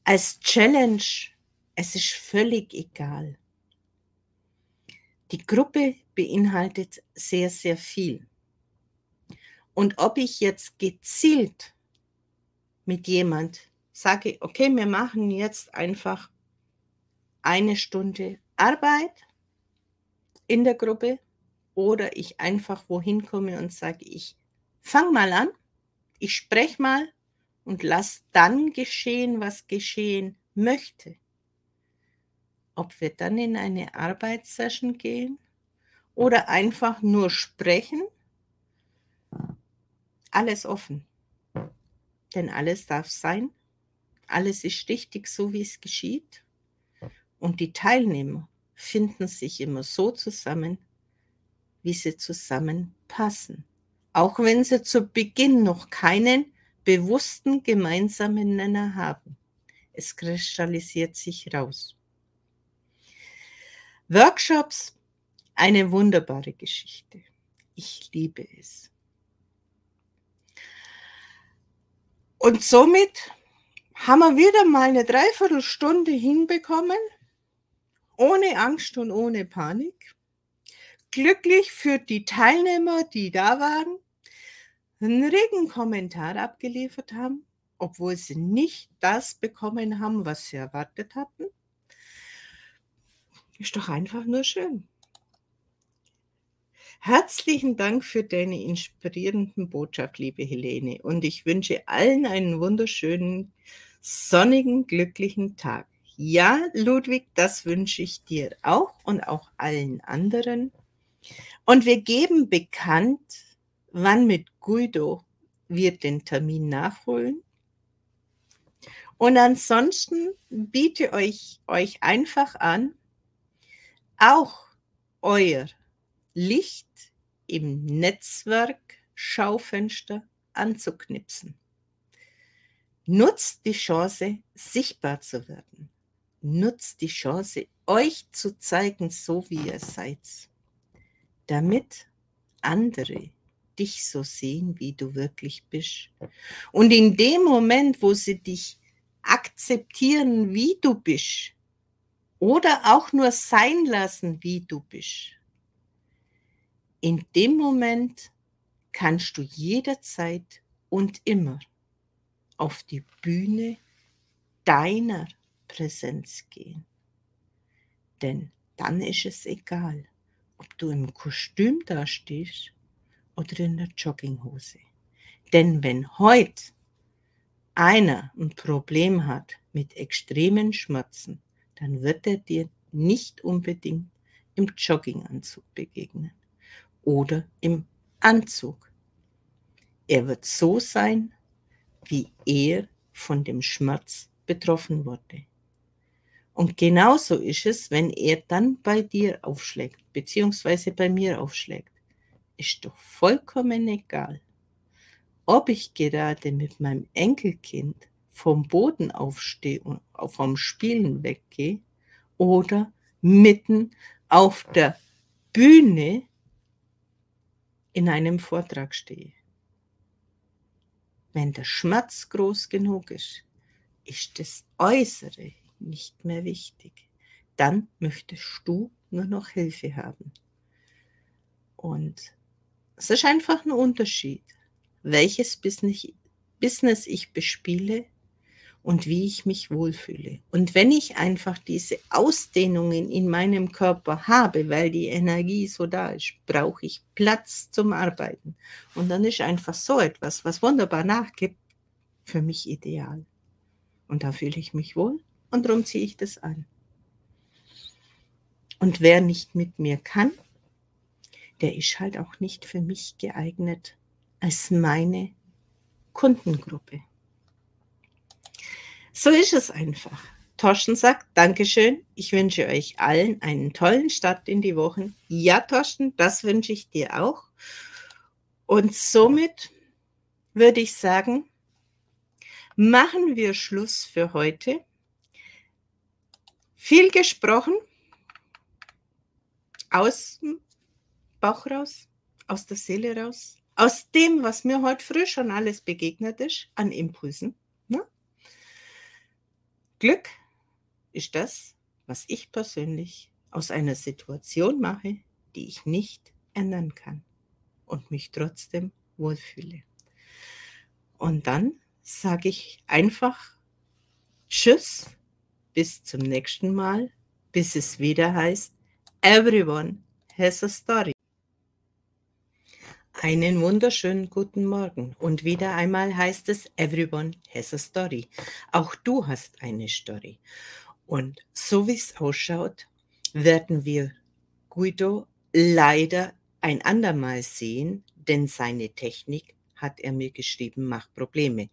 als Challenge, es ist völlig egal. Die Gruppe beinhaltet sehr, sehr viel. Und ob ich jetzt gezielt mit jemand sage, okay, wir machen jetzt einfach eine Stunde Arbeit in der Gruppe oder ich einfach wohin komme und sage, ich fange mal an, ich spreche mal und lass dann geschehen, was geschehen möchte. Ob wir dann in eine Arbeitssession gehen oder einfach nur sprechen, alles offen. Denn alles darf sein, alles ist richtig so, wie es geschieht. Und die Teilnehmer finden sich immer so zusammen, wie sie zusammenpassen. Auch wenn sie zu Beginn noch keinen bewussten gemeinsamen Nenner haben. Es kristallisiert sich raus. Workshops, eine wunderbare Geschichte. Ich liebe es. Und somit haben wir wieder mal eine Dreiviertelstunde hinbekommen, ohne Angst und ohne Panik. Glücklich für die Teilnehmer, die da waren, einen regen Kommentar abgeliefert haben, obwohl sie nicht das bekommen haben, was sie erwartet hatten. Ist doch einfach nur schön. Herzlichen Dank für deine inspirierenden Botschaft, liebe Helene. Und ich wünsche allen einen wunderschönen, sonnigen, glücklichen Tag. Ja, Ludwig, das wünsche ich dir auch und auch allen anderen. Und wir geben bekannt, wann mit Guido wir den Termin nachholen. Und ansonsten biete euch, euch einfach an, auch euer Licht im Netzwerk-Schaufenster anzuknipsen. Nutzt die Chance, sichtbar zu werden. Nutzt die Chance, euch zu zeigen, so wie ihr seid, damit andere dich so sehen, wie du wirklich bist. Und in dem Moment, wo sie dich akzeptieren, wie du bist, oder auch nur sein lassen, wie du bist, in dem Moment kannst du jederzeit und immer auf die Bühne deiner Präsenz gehen. Denn dann ist es egal, ob du im Kostüm dastehst oder in der Jogginghose. Denn wenn heute einer ein Problem hat mit extremen Schmerzen, dann wird er dir nicht unbedingt im Jogginganzug begegnen oder im Anzug. Er wird so sein, wie er von dem Schmerz betroffen wurde. Und genauso ist es, wenn er dann bei dir aufschlägt, beziehungsweise bei mir aufschlägt ist doch vollkommen egal, ob ich gerade mit meinem Enkelkind vom Boden aufstehe und vom Spielen weggehe oder mitten auf der Bühne in einem Vortrag stehe. Wenn der Schmerz groß genug ist, ist das Äußere nicht mehr wichtig. Dann möchtest du nur noch Hilfe haben. Und es ist einfach ein Unterschied, welches Business ich bespiele und wie ich mich wohlfühle. Und wenn ich einfach diese Ausdehnungen in meinem Körper habe, weil die Energie so da ist, brauche ich Platz zum Arbeiten. Und dann ist einfach so etwas, was wunderbar nachgibt, für mich ideal. Und da fühle ich mich wohl und darum ziehe ich das an. Und wer nicht mit mir kann, der ist halt auch nicht für mich geeignet als meine Kundengruppe. So ist es einfach. Torsten sagt, Dankeschön. Ich wünsche euch allen einen tollen Start in die Wochen. Ja, Torsten, das wünsche ich dir auch. Und somit würde ich sagen, machen wir Schluss für heute. Viel gesprochen aus Bauch raus, aus der Seele raus, aus dem, was mir heute früh schon alles begegnet ist, an Impulsen. Glück ist das, was ich persönlich aus einer Situation mache, die ich nicht ändern kann und mich trotzdem wohlfühle. Und dann sage ich einfach Tschüss, bis zum nächsten Mal, bis es wieder heißt, Everyone has a story. Einen wunderschönen guten Morgen. Und wieder einmal heißt es, everyone has a story. Auch du hast eine Story. Und so wie es ausschaut, werden wir Guido leider ein andermal sehen, denn seine Technik, hat er mir geschrieben, macht Probleme.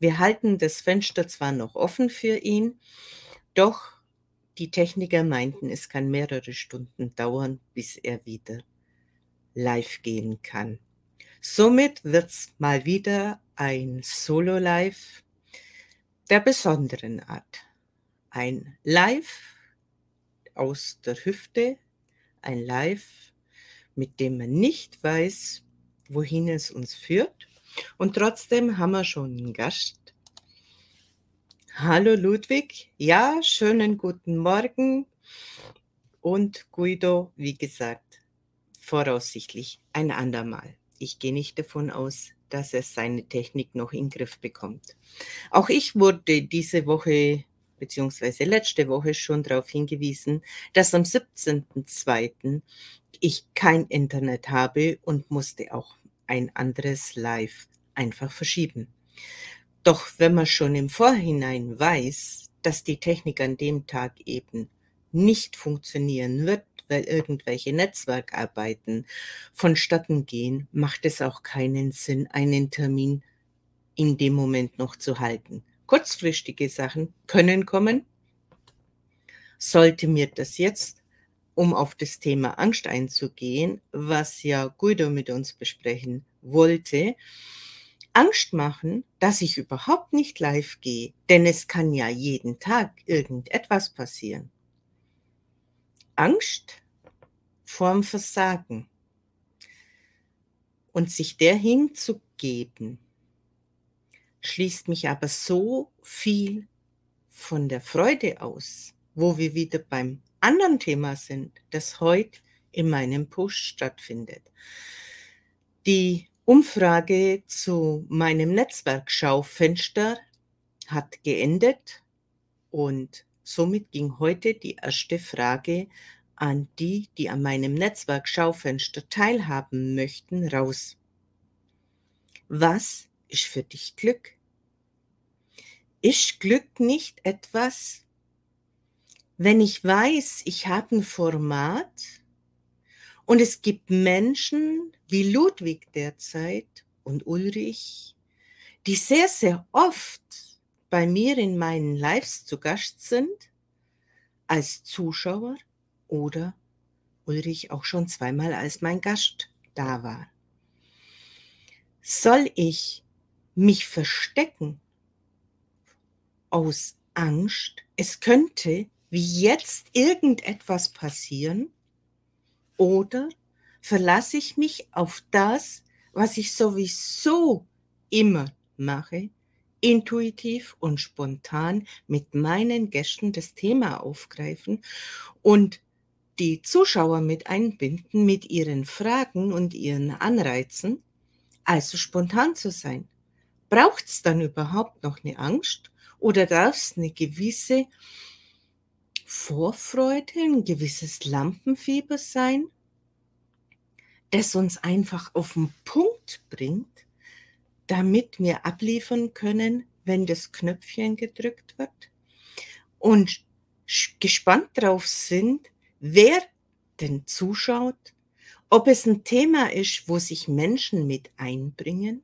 Wir halten das Fenster zwar noch offen für ihn, doch die Techniker meinten, es kann mehrere Stunden dauern, bis er wieder live gehen kann. Somit wird's mal wieder ein Solo-Live der besonderen Art. Ein Live aus der Hüfte, ein Live, mit dem man nicht weiß, wohin es uns führt. Und trotzdem haben wir schon einen Gast. Hallo Ludwig, ja, schönen guten Morgen. Und Guido, wie gesagt, voraussichtlich ein andermal. Ich gehe nicht davon aus, dass er seine Technik noch in den Griff bekommt. Auch ich wurde diese Woche beziehungsweise letzte Woche schon darauf hingewiesen, dass am 17.02. ich kein Internet habe und musste auch ein anderes Live einfach verschieben. Doch wenn man schon im Vorhinein weiß, dass die Technik an dem Tag eben nicht funktionieren wird, irgendwelche Netzwerkarbeiten vonstatten gehen, macht es auch keinen Sinn, einen Termin in dem Moment noch zu halten. Kurzfristige Sachen können kommen. Sollte mir das jetzt, um auf das Thema Angst einzugehen, was ja Guido mit uns besprechen wollte, Angst machen, dass ich überhaupt nicht live gehe, denn es kann ja jeden Tag irgendetwas passieren. Angst vorm Versagen und sich der hinzugeben, schließt mich aber so viel von der Freude aus, wo wir wieder beim anderen Thema sind, das heute in meinem Push stattfindet. Die Umfrage zu meinem Netzwerkschaufenster hat geendet und Somit ging heute die erste Frage an die, die an meinem Netzwerk Schaufenster teilhaben möchten, raus. Was ist für dich Glück? Ist Glück nicht etwas, wenn ich weiß, ich habe ein Format und es gibt Menschen wie Ludwig derzeit und Ulrich, die sehr, sehr oft bei mir in meinen Lives zu Gast sind, als Zuschauer oder Ulrich auch schon zweimal als mein Gast da war. Soll ich mich verstecken aus Angst, es könnte wie jetzt irgendetwas passieren? Oder verlasse ich mich auf das, was ich sowieso immer mache, intuitiv und spontan mit meinen Gästen das Thema aufgreifen und die Zuschauer mit einbinden mit ihren Fragen und ihren Anreizen, also spontan zu sein. Braucht es dann überhaupt noch eine Angst oder darf es eine gewisse Vorfreude, ein gewisses Lampenfieber sein, das uns einfach auf den Punkt bringt, damit wir abliefern können, wenn das Knöpfchen gedrückt wird. Und gespannt drauf sind, wer denn zuschaut, ob es ein Thema ist, wo sich Menschen mit einbringen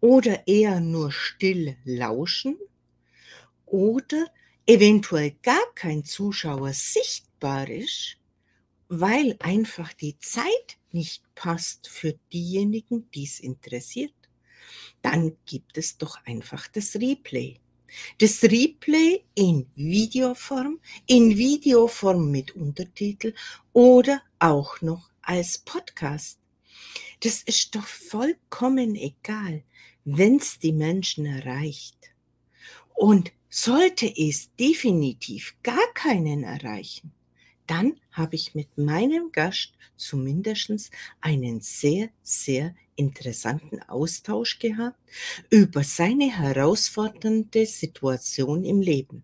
oder eher nur still lauschen oder eventuell gar kein Zuschauer sichtbar ist, weil einfach die Zeit nicht passt für diejenigen, die es interessiert dann gibt es doch einfach das Replay. Das Replay in Videoform, in Videoform mit Untertitel oder auch noch als Podcast. Das ist doch vollkommen egal, wenn es die Menschen erreicht. Und sollte es definitiv gar keinen erreichen, dann habe ich mit meinem Gast zumindest einen sehr, sehr interessanten Austausch gehabt über seine herausfordernde Situation im Leben.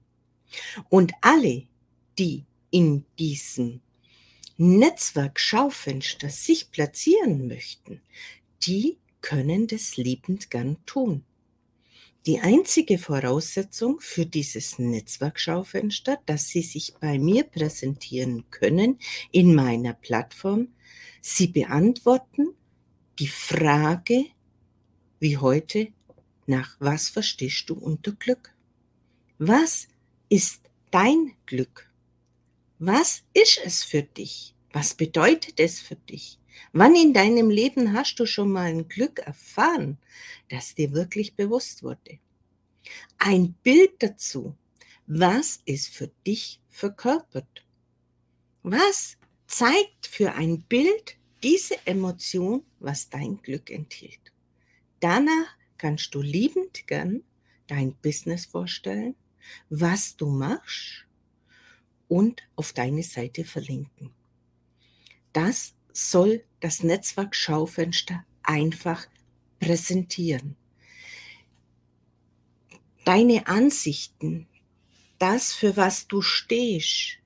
Und alle, die in diesem Netzwerk Schaufenster sich platzieren möchten, die können das liebend gern tun. Die einzige Voraussetzung für dieses Netzwerkschaufenster, dass Sie sich bei mir präsentieren können in meiner Plattform, Sie beantworten die Frage, wie heute, nach was verstehst du unter Glück? Was ist dein Glück? Was ist es für dich? Was bedeutet es für dich? Wann in deinem Leben hast du schon mal ein Glück erfahren, das dir wirklich bewusst wurde? Ein Bild dazu. Was ist für dich verkörpert? Was zeigt für ein Bild diese Emotion, was dein Glück enthielt? Danach kannst du liebend gern dein Business vorstellen, was du machst und auf deine Seite verlinken. Das soll das Netzwerk Schaufenster einfach präsentieren. Deine Ansichten, das, für was du stehst,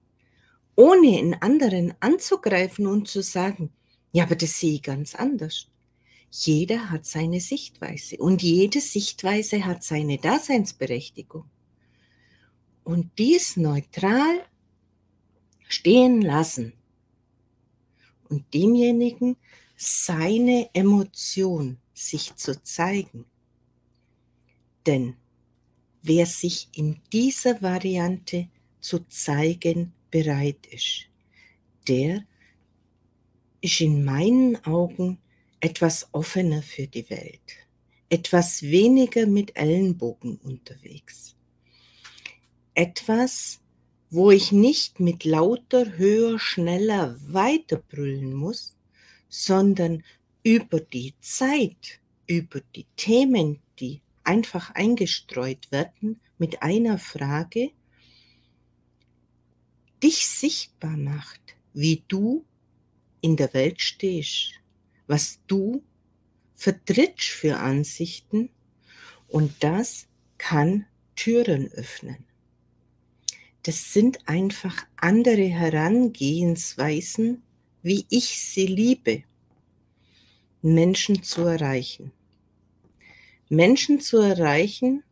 ohne in anderen anzugreifen und zu sagen, ja, aber das sehe ich ganz anders. Jeder hat seine Sichtweise und jede Sichtweise hat seine Daseinsberechtigung. Und dies neutral stehen lassen und demjenigen seine Emotion sich zu zeigen. Denn wer sich in dieser Variante zu zeigen bereit ist, der ist in meinen Augen etwas offener für die Welt, etwas weniger mit Ellenbogen unterwegs, etwas, wo ich nicht mit lauter, höher, schneller weiterbrüllen muss, sondern über die Zeit, über die Themen, die einfach eingestreut werden, mit einer Frage, dich sichtbar macht, wie du in der Welt stehst, was du vertrittst für Ansichten und das kann Türen öffnen. Das sind einfach andere Herangehensweisen, wie ich sie liebe, Menschen zu erreichen. Menschen zu erreichen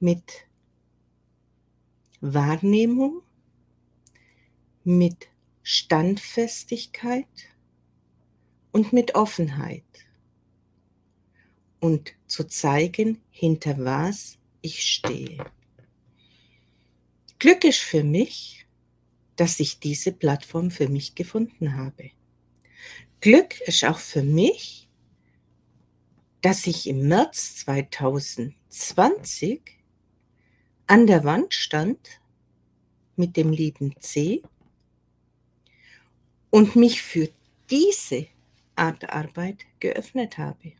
mit Wahrnehmung, mit Standfestigkeit und mit Offenheit und zu zeigen, hinter was ich stehe. Glück ist für mich, dass ich diese Plattform für mich gefunden habe. Glück ist auch für mich, dass ich im März 2020 an der Wand stand mit dem lieben C und mich für diese Art Arbeit geöffnet habe.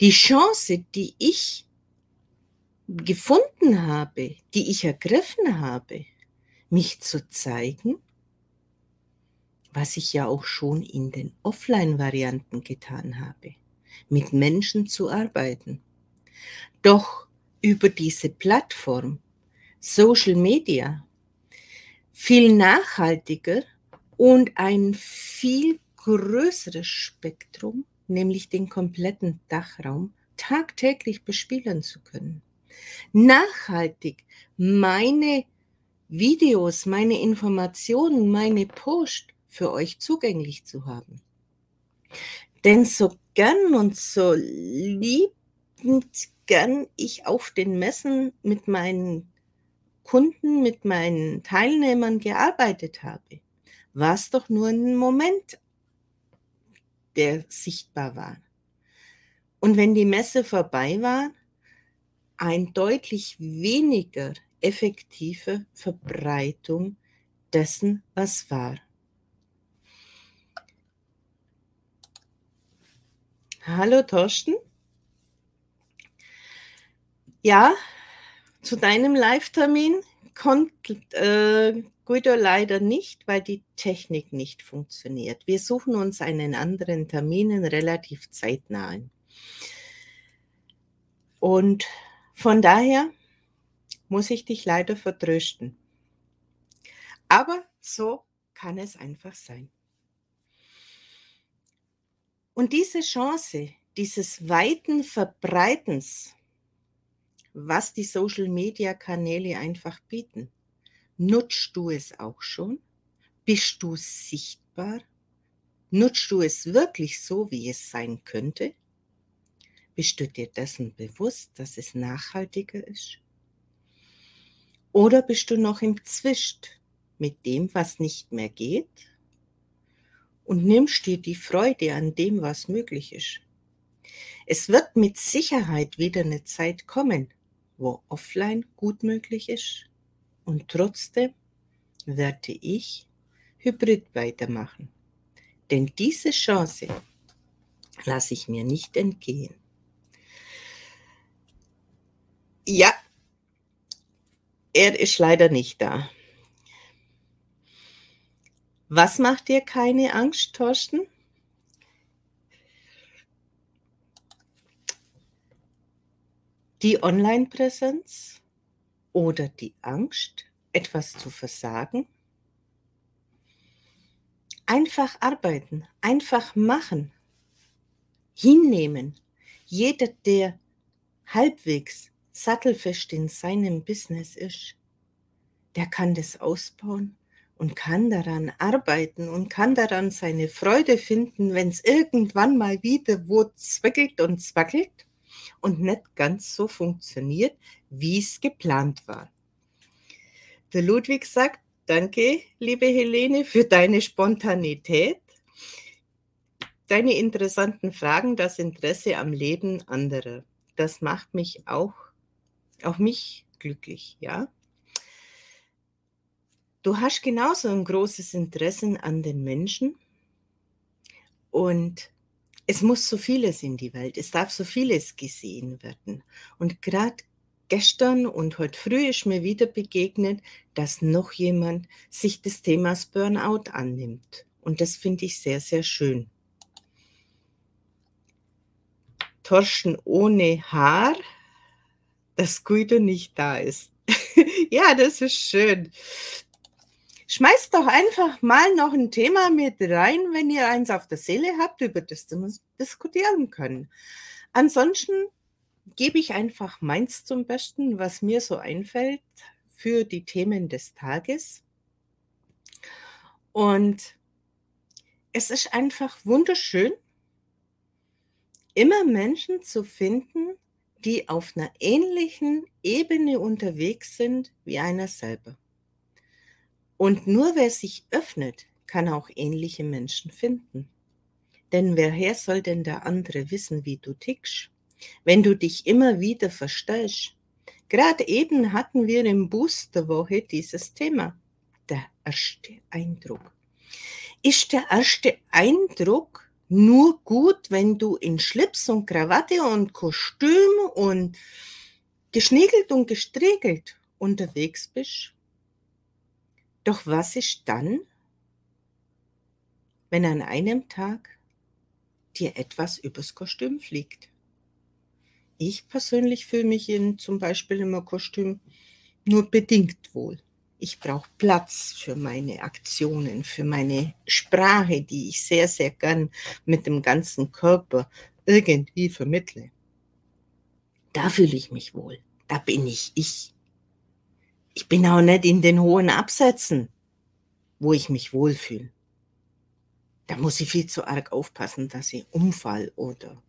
Die Chance, die ich gefunden habe, die ich ergriffen habe, mich zu zeigen, was ich ja auch schon in den Offline-Varianten getan habe, mit Menschen zu arbeiten. Doch über diese Plattform, Social Media, viel nachhaltiger und ein viel größeres Spektrum, nämlich den kompletten Dachraum, tagtäglich bespielen zu können nachhaltig meine Videos, meine Informationen, meine Post für euch zugänglich zu haben. Denn so gern und so liebend gern ich auf den Messen mit meinen Kunden, mit meinen Teilnehmern gearbeitet habe, war es doch nur ein Moment, der sichtbar war. Und wenn die Messe vorbei war, ein deutlich weniger effektive Verbreitung dessen, was war. Hallo Thorsten. Ja, zu deinem Live-Termin kommt äh, Guido leider nicht, weil die Technik nicht funktioniert. Wir suchen uns einen anderen Termin relativ zeitnah. Und von daher muss ich dich leider vertrösten. Aber so kann es einfach sein. Und diese Chance, dieses weiten Verbreitens, was die Social-Media-Kanäle einfach bieten, nutzt du es auch schon? Bist du sichtbar? Nutzt du es wirklich so, wie es sein könnte? Bist du dir dessen bewusst, dass es nachhaltiger ist? Oder bist du noch im Zwischt mit dem, was nicht mehr geht? Und nimmst dir die Freude an dem, was möglich ist? Es wird mit Sicherheit wieder eine Zeit kommen, wo offline gut möglich ist. Und trotzdem werde ich hybrid weitermachen. Denn diese Chance lasse ich mir nicht entgehen. Ja, er ist leider nicht da. Was macht dir keine Angst, Thorsten? Die Online-Präsenz oder die Angst, etwas zu versagen? Einfach arbeiten, einfach machen, hinnehmen. Jeder, der halbwegs sattelfest in seinem Business ist, der kann das ausbauen und kann daran arbeiten und kann daran seine Freude finden, wenn es irgendwann mal wieder wo zwickelt und zwackelt und nicht ganz so funktioniert, wie es geplant war. Der Ludwig sagt, danke, liebe Helene, für deine Spontanität, deine interessanten Fragen, das Interesse am Leben anderer. Das macht mich auch auch mich glücklich, ja. Du hast genauso ein großes Interesse an den Menschen und es muss so vieles in die Welt, es darf so vieles gesehen werden. Und gerade gestern und heute früh ist mir wieder begegnet, dass noch jemand sich des Themas Burnout annimmt. Und das finde ich sehr, sehr schön. Torschen ohne Haar dass Guido nicht da ist. ja, das ist schön. Schmeißt doch einfach mal noch ein Thema mit rein, wenn ihr eins auf der Seele habt, über das wir diskutieren können. Ansonsten gebe ich einfach meins zum Besten, was mir so einfällt für die Themen des Tages. Und es ist einfach wunderschön, immer Menschen zu finden, die auf einer ähnlichen Ebene unterwegs sind wie einer selber. Und nur wer sich öffnet, kann auch ähnliche Menschen finden. Denn woher soll denn der andere wissen, wie du tickst, wenn du dich immer wieder verstellst? Gerade eben hatten wir im Boosterwoche dieses Thema, der erste Eindruck. Ist der erste Eindruck nur gut, wenn du in Schlips und Krawatte und Kostüm und geschniegelt und gestriegelt unterwegs bist. Doch was ist dann, wenn an einem Tag dir etwas übers Kostüm fliegt? Ich persönlich fühle mich in zum Beispiel im Kostüm nur bedingt wohl. Ich brauche Platz für meine Aktionen, für meine Sprache, die ich sehr, sehr gern mit dem ganzen Körper irgendwie vermittle. Da fühle ich mich wohl. Da bin ich ich. Ich bin auch nicht in den hohen Absätzen, wo ich mich wohlfühle. Da muss ich viel zu arg aufpassen, dass ich umfall oder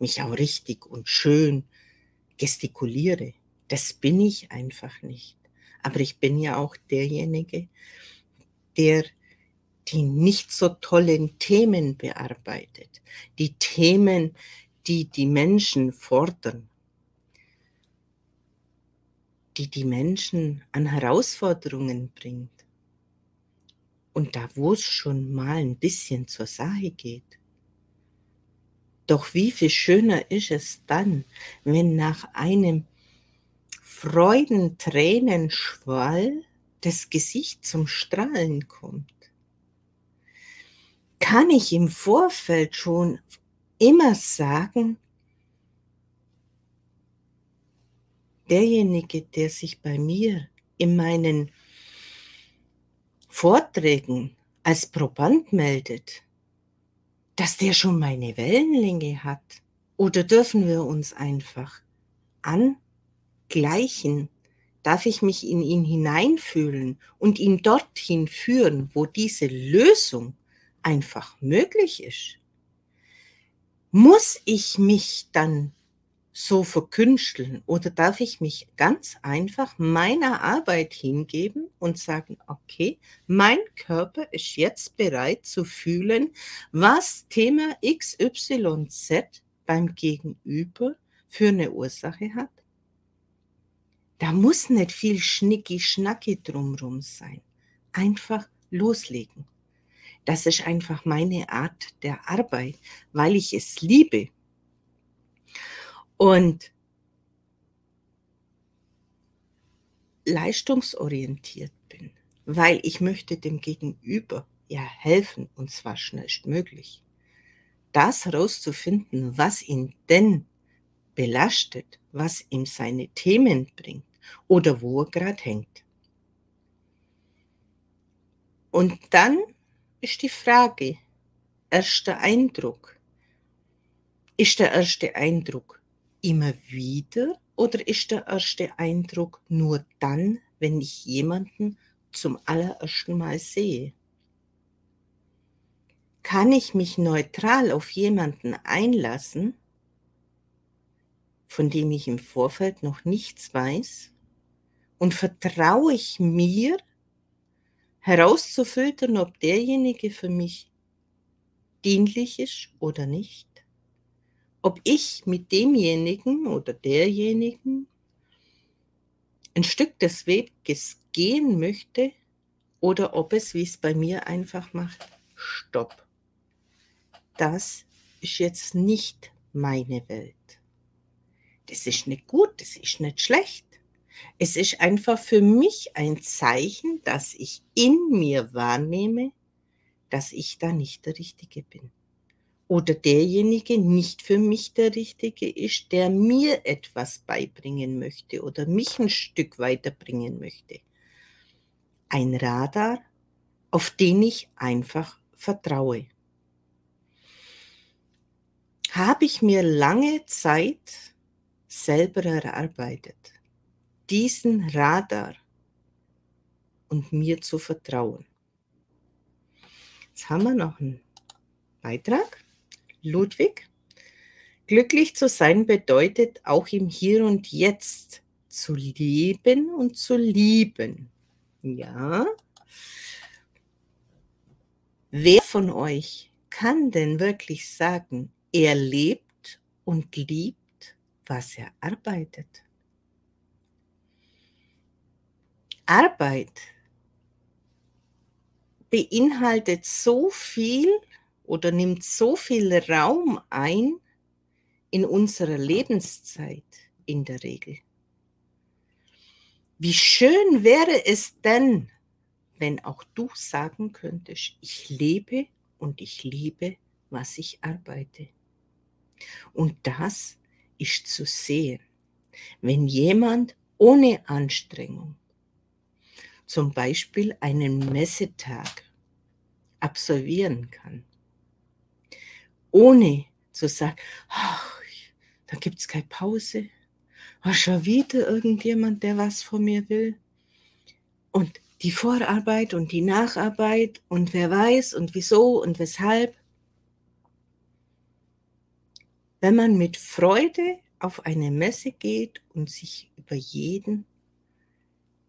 mich auch richtig und schön gestikuliere. Das bin ich einfach nicht. Aber ich bin ja auch derjenige, der die nicht so tollen Themen bearbeitet. Die Themen, die die Menschen fordern. Die die Menschen an Herausforderungen bringt. Und da, wo es schon mal ein bisschen zur Sache geht. Doch wie viel schöner ist es dann, wenn nach einem Freudentränenschwall das Gesicht zum Strahlen kommt? Kann ich im Vorfeld schon immer sagen, derjenige, der sich bei mir in meinen Vorträgen als Proband meldet, dass der schon meine Wellenlänge hat? Oder dürfen wir uns einfach angleichen? Darf ich mich in ihn hineinfühlen und ihn dorthin führen, wo diese Lösung einfach möglich ist? Muss ich mich dann so verkünsteln oder darf ich mich ganz einfach meiner Arbeit hingeben und sagen, okay, mein Körper ist jetzt bereit zu fühlen, was Thema XYZ beim Gegenüber für eine Ursache hat? Da muss nicht viel Schnicki-Schnacki drumrum sein. Einfach loslegen. Das ist einfach meine Art der Arbeit, weil ich es liebe. Und leistungsorientiert bin, weil ich möchte dem Gegenüber ja helfen und zwar schnellstmöglich. Das herauszufinden, was ihn denn belastet, was ihm seine Themen bringt oder wo er gerade hängt. Und dann ist die Frage, erster Eindruck. Ist der erste Eindruck immer wieder oder ist der erste Eindruck nur dann, wenn ich jemanden zum allerersten Mal sehe? Kann ich mich neutral auf jemanden einlassen, von dem ich im Vorfeld noch nichts weiß? Und vertraue ich mir, herauszufiltern, ob derjenige für mich dienlich ist oder nicht. Ob ich mit demjenigen oder derjenigen ein Stück des Weges gehen möchte oder ob es, wie es bei mir einfach macht, Stopp. Das ist jetzt nicht meine Welt. Das ist nicht gut, das ist nicht schlecht. Es ist einfach für mich ein Zeichen, dass ich in mir wahrnehme, dass ich da nicht der Richtige bin. Oder derjenige nicht für mich der Richtige ist, der mir etwas beibringen möchte oder mich ein Stück weiterbringen möchte. Ein Radar, auf den ich einfach vertraue. Habe ich mir lange Zeit selber erarbeitet diesen Radar und mir zu vertrauen. Jetzt haben wir noch einen Beitrag. Ludwig. Glücklich zu sein bedeutet auch im Hier und Jetzt zu leben und zu lieben. Ja. Wer von euch kann denn wirklich sagen, er lebt und liebt, was er arbeitet? Arbeit beinhaltet so viel oder nimmt so viel Raum ein in unserer Lebenszeit in der Regel. Wie schön wäre es denn, wenn auch du sagen könntest, ich lebe und ich liebe, was ich arbeite. Und das ist zu sehen, wenn jemand ohne Anstrengung zum Beispiel einen Messetag absolvieren kann, ohne zu sagen, ach, da gibt es keine Pause, war schon wieder irgendjemand, der was von mir will. Und die Vorarbeit und die Nacharbeit und wer weiß und wieso und weshalb. Wenn man mit Freude auf eine Messe geht und sich über jeden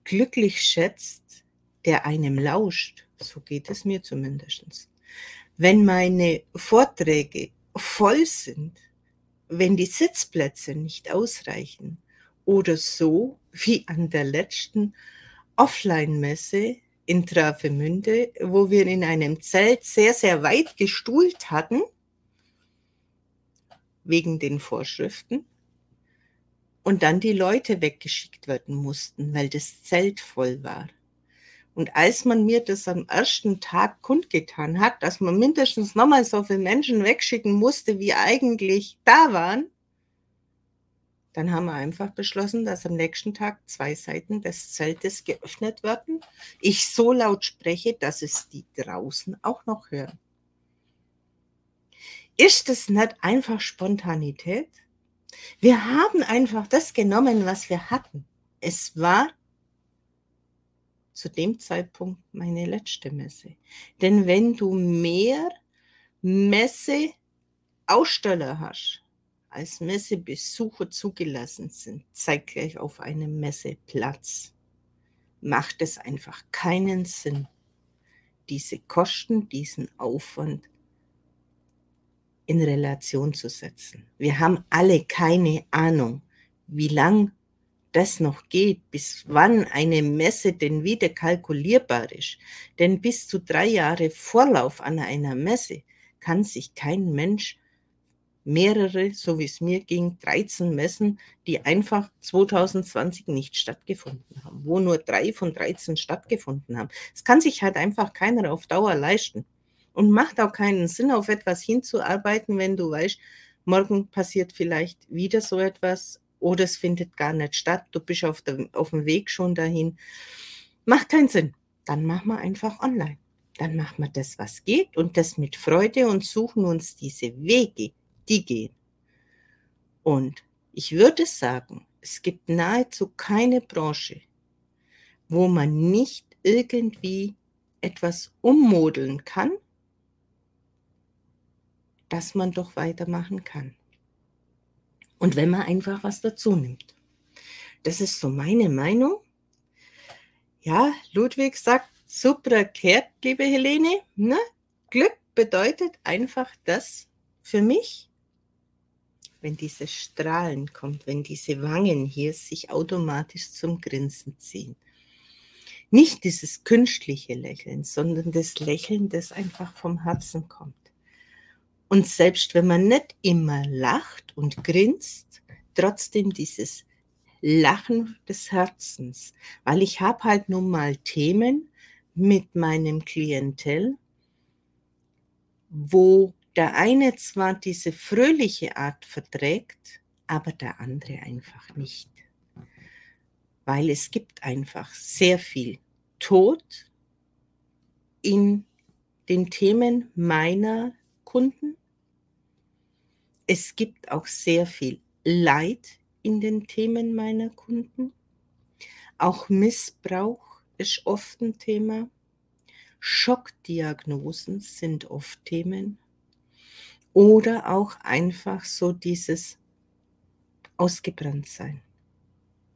glücklich schätzt, der einem lauscht. So geht es mir zumindest. Wenn meine Vorträge voll sind, wenn die Sitzplätze nicht ausreichen oder so wie an der letzten Offline-Messe in Travemünde, wo wir in einem Zelt sehr, sehr weit gestuhlt hatten, wegen den Vorschriften und dann die Leute weggeschickt werden mussten, weil das Zelt voll war. Und als man mir das am ersten Tag kundgetan hat, dass man mindestens nochmal so viele Menschen wegschicken musste, wie eigentlich da waren, dann haben wir einfach beschlossen, dass am nächsten Tag zwei Seiten des Zeltes geöffnet werden. Ich so laut spreche, dass es die draußen auch noch hören. Ist es nicht einfach Spontanität? Wir haben einfach das genommen, was wir hatten. Es war zu dem Zeitpunkt meine letzte Messe. Denn wenn du mehr Messeaussteller hast, als Messebesucher zugelassen sind, zeitgleich auf einem Messeplatz, macht es einfach keinen Sinn, diese Kosten, diesen Aufwand in Relation zu setzen. Wir haben alle keine Ahnung, wie lang das noch geht, bis wann eine Messe denn wieder kalkulierbar ist. Denn bis zu drei Jahre Vorlauf an einer Messe kann sich kein Mensch mehrere, so wie es mir ging, 13 Messen, die einfach 2020 nicht stattgefunden haben, wo nur drei von 13 stattgefunden haben. Es kann sich halt einfach keiner auf Dauer leisten und macht auch keinen Sinn, auf etwas hinzuarbeiten, wenn du weißt, morgen passiert vielleicht wieder so etwas oder es findet gar nicht statt, du bist auf, der, auf dem Weg schon dahin. Macht keinen Sinn. Dann machen wir einfach online. Dann machen wir das, was geht und das mit Freude und suchen uns diese Wege, die gehen. Und ich würde sagen, es gibt nahezu keine Branche, wo man nicht irgendwie etwas ummodeln kann, dass man doch weitermachen kann. Und wenn man einfach was dazu nimmt. Das ist so meine Meinung. Ja, Ludwig sagt, super erklärt, liebe Helene. Ne? Glück bedeutet einfach das für mich, wenn dieses Strahlen kommt, wenn diese Wangen hier sich automatisch zum Grinsen ziehen. Nicht dieses künstliche Lächeln, sondern das Lächeln, das einfach vom Herzen kommt. Und selbst wenn man nicht immer lacht und grinst, trotzdem dieses Lachen des Herzens, weil ich habe halt nun mal Themen mit meinem Klientel, wo der eine zwar diese fröhliche Art verträgt, aber der andere einfach nicht. Weil es gibt einfach sehr viel Tod in den Themen meiner Kunden es gibt auch sehr viel Leid in den Themen meiner Kunden. Auch Missbrauch ist oft ein Thema. Schockdiagnosen sind oft Themen. Oder auch einfach so dieses Ausgebranntsein,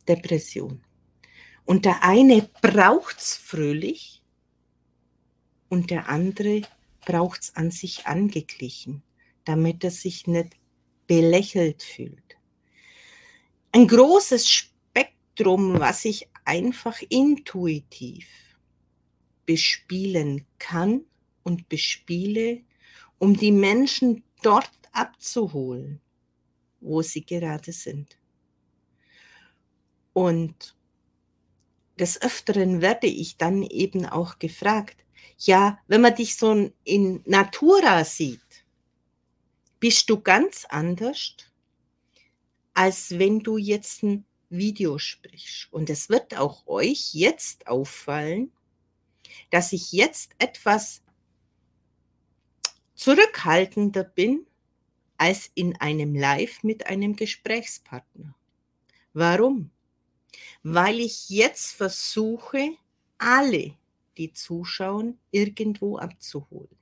Depression. Und der eine braucht es fröhlich und der andere braucht es an sich angeglichen damit er sich nicht belächelt fühlt. Ein großes Spektrum, was ich einfach intuitiv bespielen kann und bespiele, um die Menschen dort abzuholen, wo sie gerade sind. Und des Öfteren werde ich dann eben auch gefragt, ja, wenn man dich so in Natura sieht, bist du ganz anders, als wenn du jetzt ein Video sprichst. Und es wird auch euch jetzt auffallen, dass ich jetzt etwas zurückhaltender bin als in einem Live mit einem Gesprächspartner. Warum? Weil ich jetzt versuche, alle, die zuschauen, irgendwo abzuholen.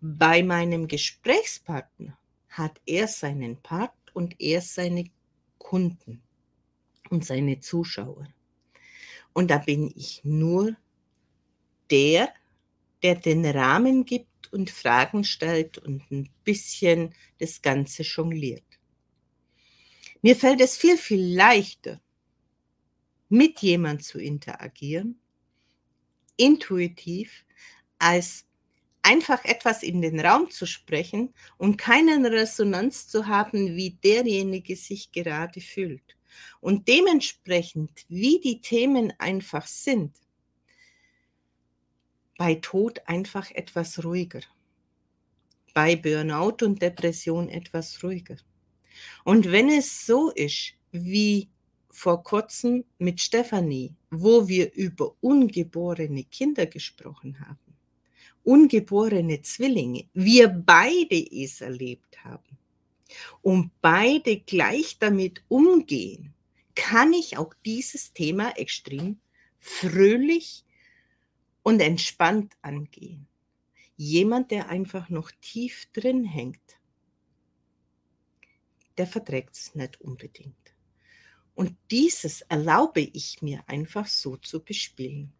Bei meinem Gesprächspartner hat er seinen Part und er seine Kunden und seine Zuschauer. Und da bin ich nur der, der den Rahmen gibt und Fragen stellt und ein bisschen das Ganze jongliert. Mir fällt es viel, viel leichter, mit jemand zu interagieren, intuitiv, als einfach etwas in den Raum zu sprechen und keine Resonanz zu haben, wie derjenige sich gerade fühlt. Und dementsprechend, wie die Themen einfach sind, bei Tod einfach etwas ruhiger, bei Burnout und Depression etwas ruhiger. Und wenn es so ist, wie vor kurzem mit Stefanie, wo wir über ungeborene Kinder gesprochen haben, ungeborene Zwillinge, wir beide es erlebt haben und beide gleich damit umgehen, kann ich auch dieses Thema extrem fröhlich und entspannt angehen. Jemand, der einfach noch tief drin hängt, der verträgt es nicht unbedingt. Und dieses erlaube ich mir einfach so zu bespielen.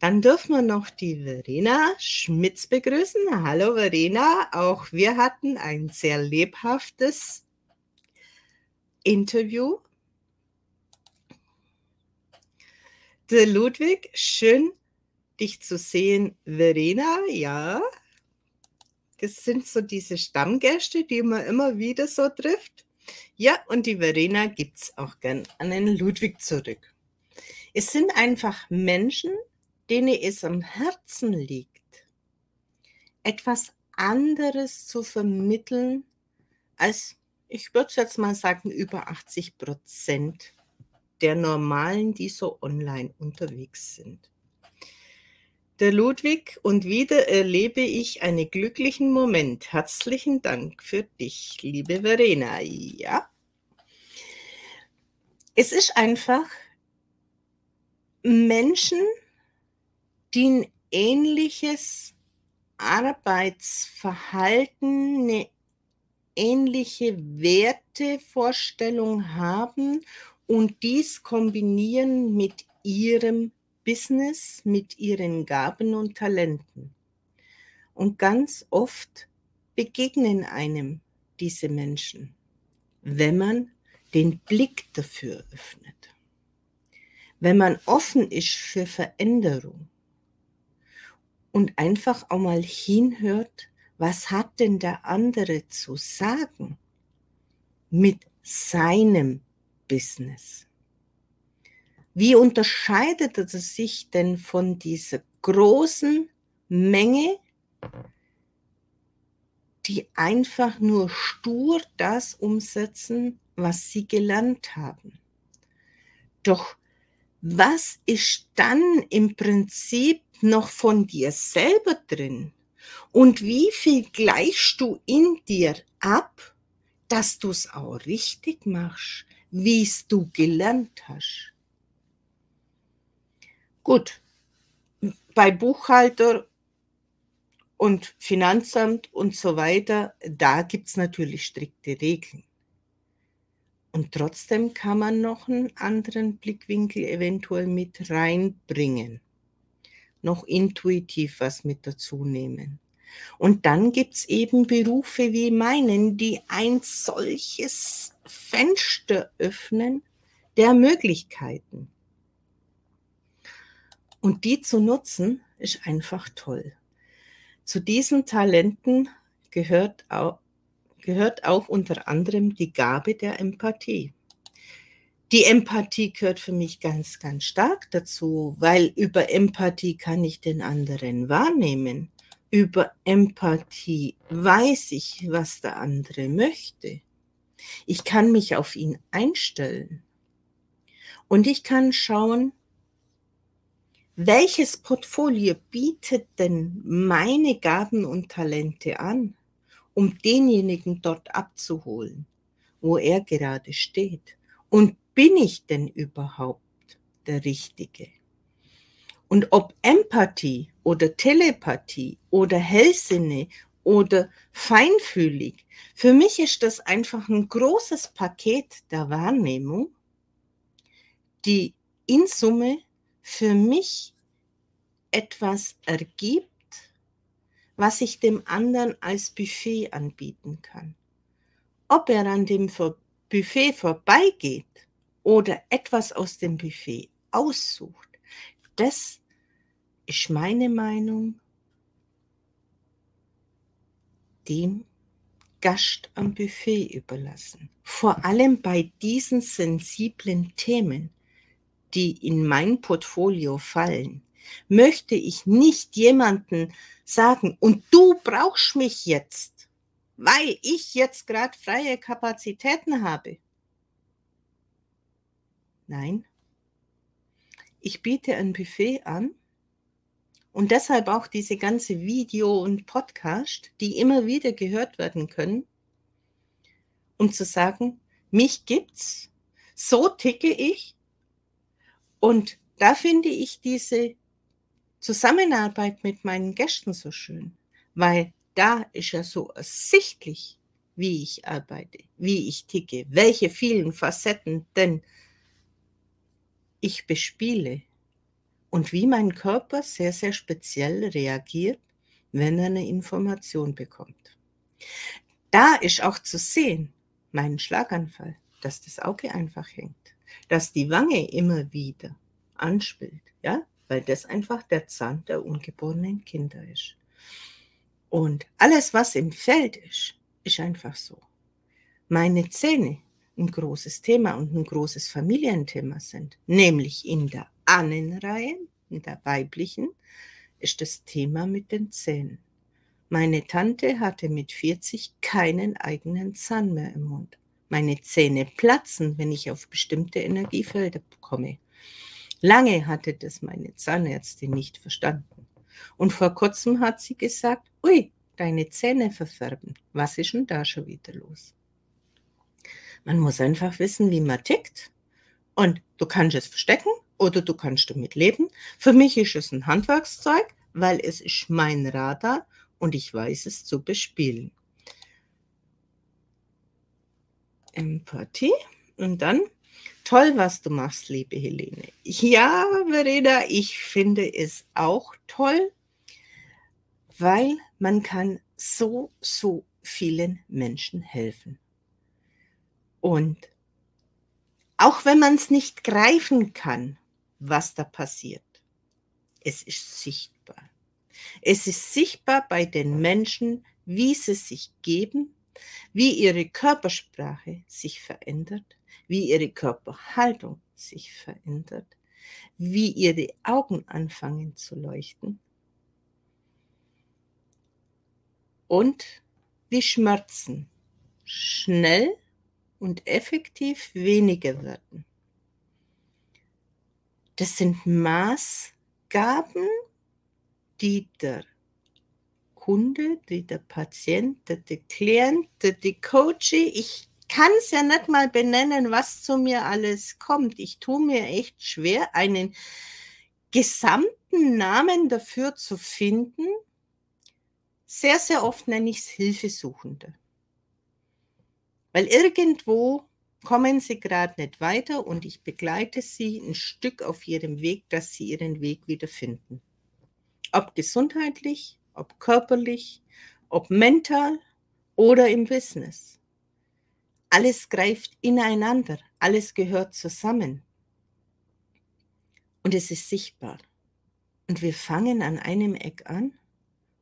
Dann dürfen wir noch die Verena Schmitz begrüßen. Hallo Verena, auch wir hatten ein sehr lebhaftes Interview. Der Ludwig, schön dich zu sehen. Verena, ja, das sind so diese Stammgäste, die man immer wieder so trifft. Ja, und die Verena gibt es auch gern an den Ludwig zurück. Es sind einfach Menschen, denen es am Herzen liegt, etwas anderes zu vermitteln als, ich würde jetzt mal sagen, über 80 Prozent der Normalen, die so online unterwegs sind. Der Ludwig und wieder erlebe ich einen glücklichen Moment. Herzlichen Dank für dich, liebe Verena. Ja. Es ist einfach Menschen, die ein ähnliches Arbeitsverhalten, eine ähnliche Wertevorstellung haben und dies kombinieren mit ihrem Business, mit ihren Gaben und Talenten. Und ganz oft begegnen einem diese Menschen, wenn man den Blick dafür öffnet, wenn man offen ist für Veränderung und einfach auch mal hinhört, was hat denn der andere zu sagen mit seinem Business? Wie unterscheidet es sich denn von dieser großen Menge, die einfach nur stur das umsetzen, was sie gelernt haben? Doch was ist dann im Prinzip noch von dir selber drin? Und wie viel gleichst du in dir ab, dass du es auch richtig machst, wie es du gelernt hast? Gut, bei Buchhalter und Finanzamt und so weiter, da gibt es natürlich strikte Regeln. Und trotzdem kann man noch einen anderen Blickwinkel eventuell mit reinbringen. Noch intuitiv was mit dazu nehmen. Und dann gibt es eben Berufe wie meinen, die ein solches Fenster öffnen der Möglichkeiten. Und die zu nutzen, ist einfach toll. Zu diesen Talenten gehört auch, gehört auch unter anderem die Gabe der Empathie. Die Empathie gehört für mich ganz, ganz stark dazu, weil über Empathie kann ich den anderen wahrnehmen. Über Empathie weiß ich, was der andere möchte. Ich kann mich auf ihn einstellen. Und ich kann schauen, welches Portfolio bietet denn meine Gaben und Talente an, um denjenigen dort abzuholen, wo er gerade steht? Und bin ich denn überhaupt der Richtige? Und ob Empathie oder Telepathie oder Hellsinne oder feinfühlig, für mich ist das einfach ein großes Paket der Wahrnehmung, die in Summe für mich etwas ergibt, was ich dem anderen als Buffet anbieten kann. Ob er an dem Buffet vorbeigeht oder etwas aus dem Buffet aussucht, das ist meine Meinung dem Gast am Buffet überlassen. Vor allem bei diesen sensiblen Themen die in mein Portfolio fallen, möchte ich nicht jemanden sagen, und du brauchst mich jetzt, weil ich jetzt gerade freie Kapazitäten habe. Nein, ich biete ein Buffet an Und deshalb auch diese ganze Video und Podcast, die immer wieder gehört werden können, um zu sagen, mich gibt's, so ticke ich. Und da finde ich diese Zusammenarbeit mit meinen Gästen so schön, weil da ist ja so ersichtlich, wie ich arbeite, wie ich ticke, welche vielen Facetten denn ich bespiele und wie mein Körper sehr, sehr speziell reagiert, wenn er eine Information bekommt. Da ist auch zu sehen, meinen Schlaganfall, dass das Auge einfach hängt, dass die Wange immer wieder anspielt, ja, weil das einfach der Zahn der ungeborenen Kinder ist. Und alles, was im Feld ist, ist einfach so. Meine Zähne ein großes Thema und ein großes Familienthema sind, nämlich in der Annenreihe, in der weiblichen, ist das Thema mit den Zähnen. Meine Tante hatte mit 40 keinen eigenen Zahn mehr im Mund. Meine Zähne platzen, wenn ich auf bestimmte Energiefelder komme. Lange hatte das meine Zahnärztin nicht verstanden. Und vor kurzem hat sie gesagt, ui, deine Zähne verfärben. Was ist denn da schon wieder los? Man muss einfach wissen, wie man tickt. Und du kannst es verstecken oder du kannst damit leben. Für mich ist es ein Handwerkszeug, weil es ist mein Radar und ich weiß es zu bespielen. Empathie und dann Toll, was du machst, liebe Helene. Ja, Verena, ich finde es auch toll, weil man kann so, so vielen Menschen helfen. Und auch wenn man es nicht greifen kann, was da passiert, es ist sichtbar. Es ist sichtbar bei den Menschen, wie sie sich geben, wie ihre Körpersprache sich verändert, wie ihre Körperhaltung sich verändert, wie ihre Augen anfangen zu leuchten und wie Schmerzen schnell und effektiv weniger werden. Das sind Maßgaben, die der Kunde, die der Patient, der, Klient, der, der Coachee, ich kann es ja nicht mal benennen, was zu mir alles kommt. Ich tue mir echt schwer, einen gesamten Namen dafür zu finden. Sehr, sehr oft nenne ich es Hilfesuchende. Weil irgendwo kommen sie gerade nicht weiter und ich begleite sie ein Stück auf ihrem Weg, dass sie ihren Weg wiederfinden. Ob gesundheitlich, ob körperlich, ob mental oder im Business. Alles greift ineinander, alles gehört zusammen. Und es ist sichtbar. Und wir fangen an einem Eck an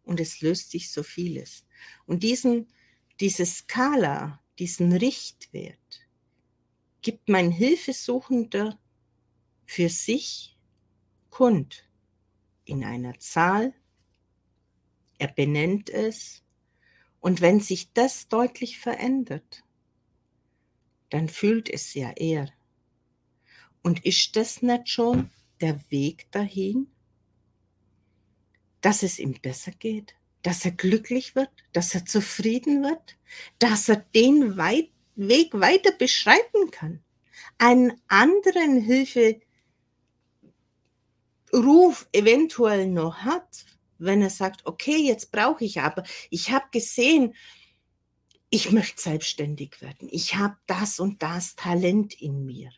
und es löst sich so vieles. Und diesen, diese Skala, diesen Richtwert gibt mein Hilfesuchender für sich kund in einer Zahl. Er benennt es. Und wenn sich das deutlich verändert, dann fühlt es ja er. Und ist das nicht schon der Weg dahin, dass es ihm besser geht, dass er glücklich wird, dass er zufrieden wird, dass er den Weit Weg weiter beschreiten kann, einen anderen Hilferuf eventuell noch hat, wenn er sagt, okay, jetzt brauche ich aber, ich habe gesehen, ich möchte selbstständig werden. Ich habe das und das Talent in mir.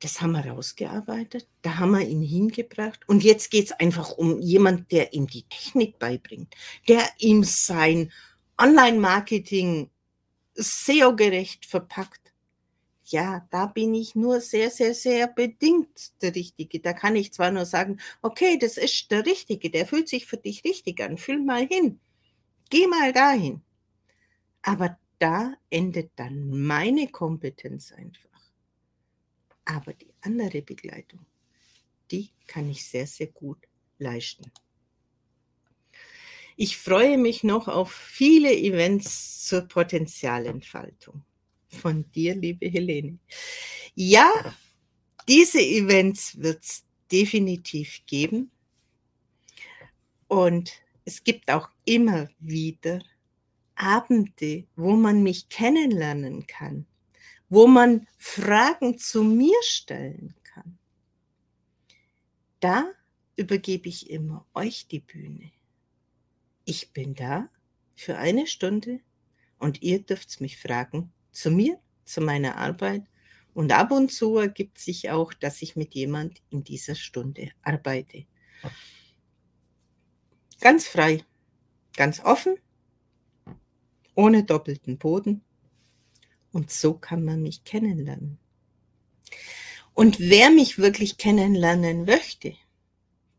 Das haben wir rausgearbeitet, da haben wir ihn hingebracht. Und jetzt geht es einfach um jemand, der ihm die Technik beibringt, der ihm sein Online-Marketing SEO-gerecht verpackt. Ja, da bin ich nur sehr, sehr, sehr bedingt der Richtige. Da kann ich zwar nur sagen, okay, das ist der Richtige, der fühlt sich für dich richtig an, fühl mal hin, geh mal dahin. Aber da endet dann meine Kompetenz einfach. Aber die andere Begleitung, die kann ich sehr, sehr gut leisten. Ich freue mich noch auf viele Events zur Potenzialentfaltung. Von dir, liebe Helene. Ja, diese Events wird es definitiv geben. Und es gibt auch immer wieder Abende, wo man mich kennenlernen kann, wo man Fragen zu mir stellen kann. Da übergebe ich immer euch die Bühne. Ich bin da für eine Stunde und ihr dürft mich fragen zu mir, zu meiner Arbeit und ab und zu ergibt sich auch, dass ich mit jemand in dieser Stunde arbeite. Ganz frei, ganz offen, ohne doppelten Boden. Und so kann man mich kennenlernen. Und wer mich wirklich kennenlernen möchte,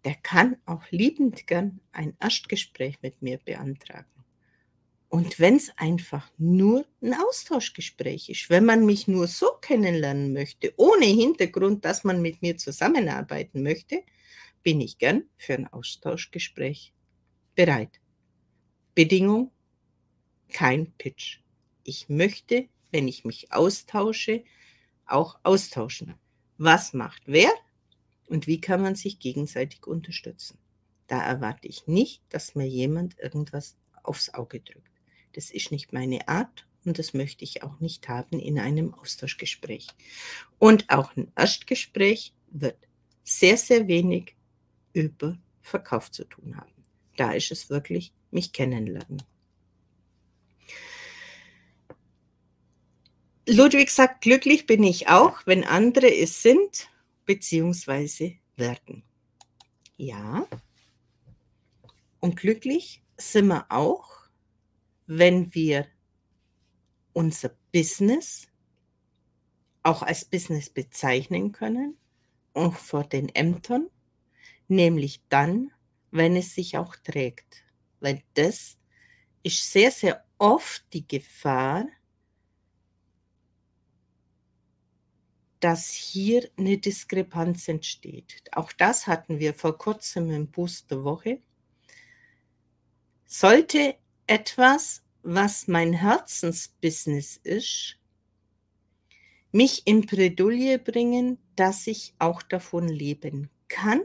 der kann auch liebend gern ein Erstgespräch mit mir beantragen. Und wenn es einfach nur ein Austauschgespräch ist, wenn man mich nur so kennenlernen möchte, ohne Hintergrund, dass man mit mir zusammenarbeiten möchte, bin ich gern für ein Austauschgespräch bereit. Bedingung, kein Pitch. Ich möchte, wenn ich mich austausche, auch austauschen. Was macht wer und wie kann man sich gegenseitig unterstützen? Da erwarte ich nicht, dass mir jemand irgendwas aufs Auge drückt. Das ist nicht meine Art und das möchte ich auch nicht haben in einem Austauschgespräch. Und auch ein Erstgespräch wird sehr, sehr wenig über Verkauf zu tun haben. Da ist es wirklich mich kennenlernen. Ludwig sagt, glücklich bin ich auch, wenn andere es sind bzw. werden. Ja. Und glücklich sind wir auch, wenn wir unser Business auch als Business bezeichnen können, auch vor den Ämtern, nämlich dann, wenn es sich auch trägt. Weil das ist sehr, sehr oft die Gefahr, dass hier eine Diskrepanz entsteht. Auch das hatten wir vor kurzem im Booster Woche. Sollte etwas, was mein Herzensbusiness ist, mich in Bredouille bringen, dass ich auch davon leben kann?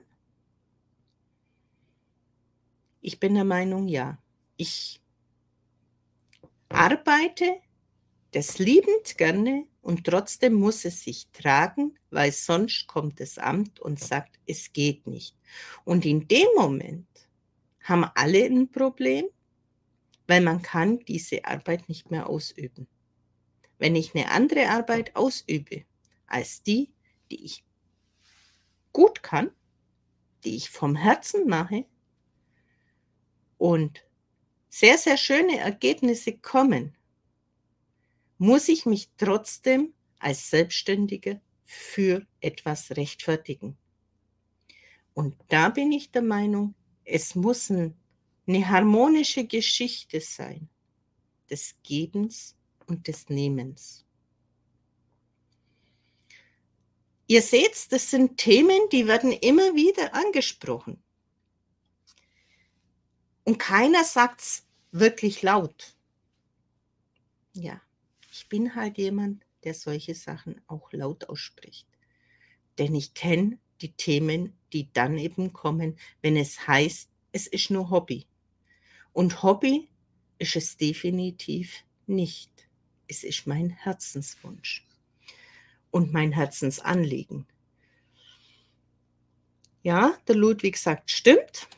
Ich bin der Meinung, ja. Ich arbeite das liebend gerne und trotzdem muss es sich tragen, weil sonst kommt das Amt und sagt, es geht nicht. Und in dem Moment haben alle ein Problem, weil man kann diese Arbeit nicht mehr ausüben. Wenn ich eine andere Arbeit ausübe als die, die ich gut kann, die ich vom Herzen mache und sehr, sehr schöne Ergebnisse kommen, muss ich mich trotzdem als Selbstständiger für etwas rechtfertigen. Und da bin ich der Meinung, es muss ein eine harmonische Geschichte sein des Gebens und des Nehmens. Ihr seht, das sind Themen, die werden immer wieder angesprochen. Und keiner sagt es wirklich laut. Ja, bin halt jemand, der solche Sachen auch laut ausspricht. Denn ich kenne die Themen, die dann eben kommen, wenn es heißt, es ist nur Hobby. Und Hobby ist es definitiv nicht. Es ist mein Herzenswunsch und mein Herzensanliegen. Ja, der Ludwig sagt, stimmt.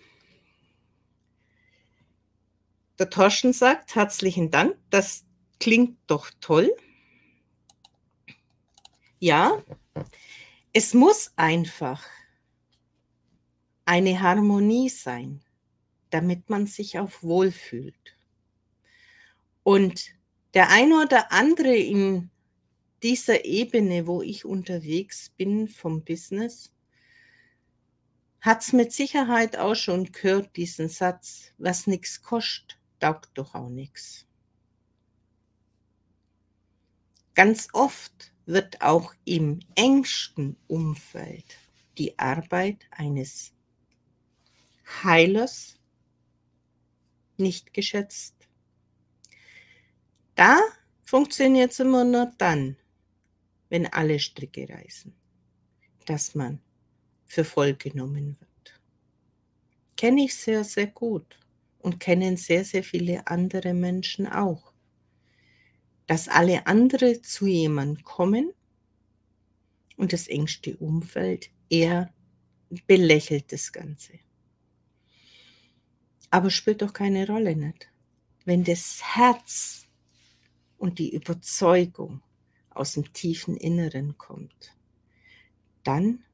Der Torschen sagt, herzlichen Dank, das klingt doch toll. Ja, es muss einfach eine Harmonie sein damit man sich auch wohlfühlt. Und der eine oder andere in dieser Ebene, wo ich unterwegs bin vom Business, hat es mit Sicherheit auch schon gehört, diesen Satz, was nichts kostet, taugt doch auch nichts. Ganz oft wird auch im engsten Umfeld die Arbeit eines Heilers nicht geschätzt. Da funktioniert es immer nur dann, wenn alle Stricke reißen, dass man für voll genommen wird. kenne ich sehr, sehr gut und kennen sehr, sehr viele andere Menschen auch. Dass alle andere zu jemandem kommen und das engste Umfeld eher belächelt das Ganze. Aber spielt doch keine Rolle nicht. Wenn das Herz und die Überzeugung aus dem tiefen Inneren kommt, dann,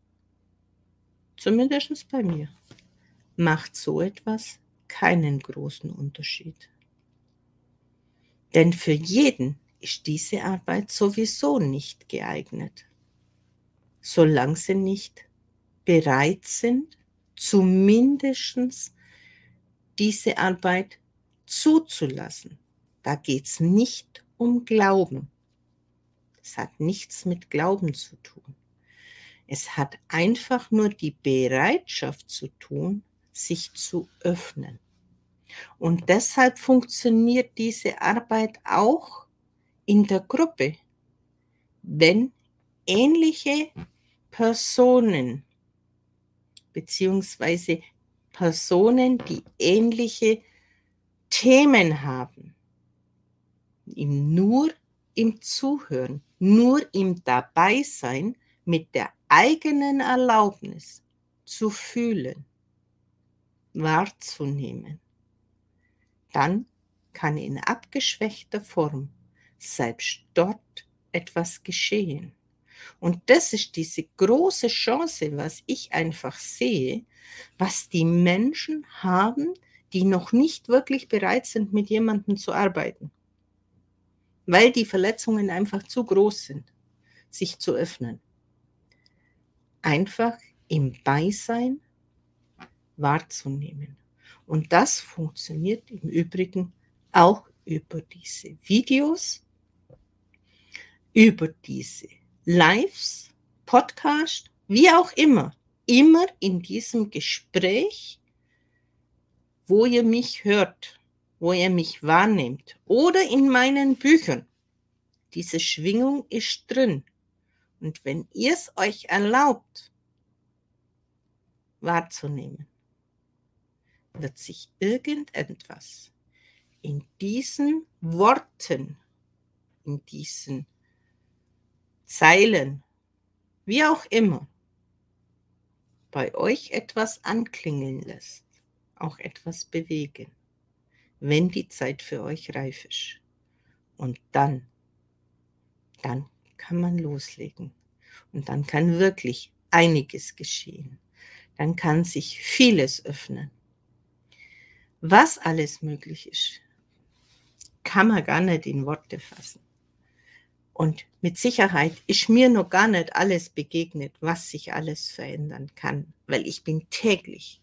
zumindest bei mir, macht so etwas keinen großen Unterschied. Denn für jeden ist diese Arbeit sowieso nicht geeignet, solange sie nicht bereit sind, zumindest diese Arbeit zuzulassen. Da geht es nicht um Glauben. Es hat nichts mit Glauben zu tun. Es hat einfach nur die Bereitschaft zu tun, sich zu öffnen. Und deshalb funktioniert diese Arbeit auch in der Gruppe, wenn ähnliche Personen beziehungsweise Personen, die ähnliche Themen haben, ihm nur im Zuhören, nur im Dabeisein mit der eigenen Erlaubnis zu fühlen, wahrzunehmen, dann kann in abgeschwächter Form selbst dort etwas geschehen. Und das ist diese große Chance, was ich einfach sehe, was die Menschen haben, die noch nicht wirklich bereit sind, mit jemandem zu arbeiten. Weil die Verletzungen einfach zu groß sind, sich zu öffnen. Einfach im Beisein wahrzunehmen. Und das funktioniert im Übrigen auch über diese Videos, über diese Lives, Podcast, wie auch immer, immer in diesem Gespräch, wo ihr mich hört, wo ihr mich wahrnehmt oder in meinen Büchern. Diese Schwingung ist drin. Und wenn ihr es euch erlaubt, wahrzunehmen, wird sich irgendetwas in diesen Worten, in diesen Zeilen, wie auch immer, bei euch etwas anklingeln lässt, auch etwas bewegen, wenn die Zeit für euch reif ist. Und dann, dann kann man loslegen. Und dann kann wirklich einiges geschehen. Dann kann sich vieles öffnen. Was alles möglich ist, kann man gar nicht in Worte fassen. Und mit Sicherheit ist mir noch gar nicht alles begegnet, was sich alles verändern kann, weil ich bin täglich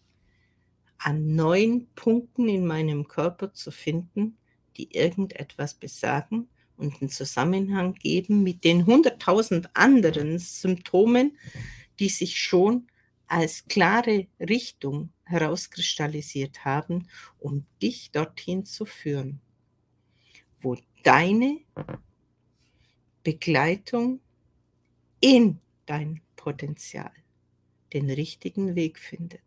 an neuen Punkten in meinem Körper zu finden, die irgendetwas besagen und einen Zusammenhang geben mit den hunderttausend anderen Symptomen, die sich schon als klare Richtung herauskristallisiert haben, um dich dorthin zu führen, wo deine Begleitung in dein Potenzial den richtigen Weg findet.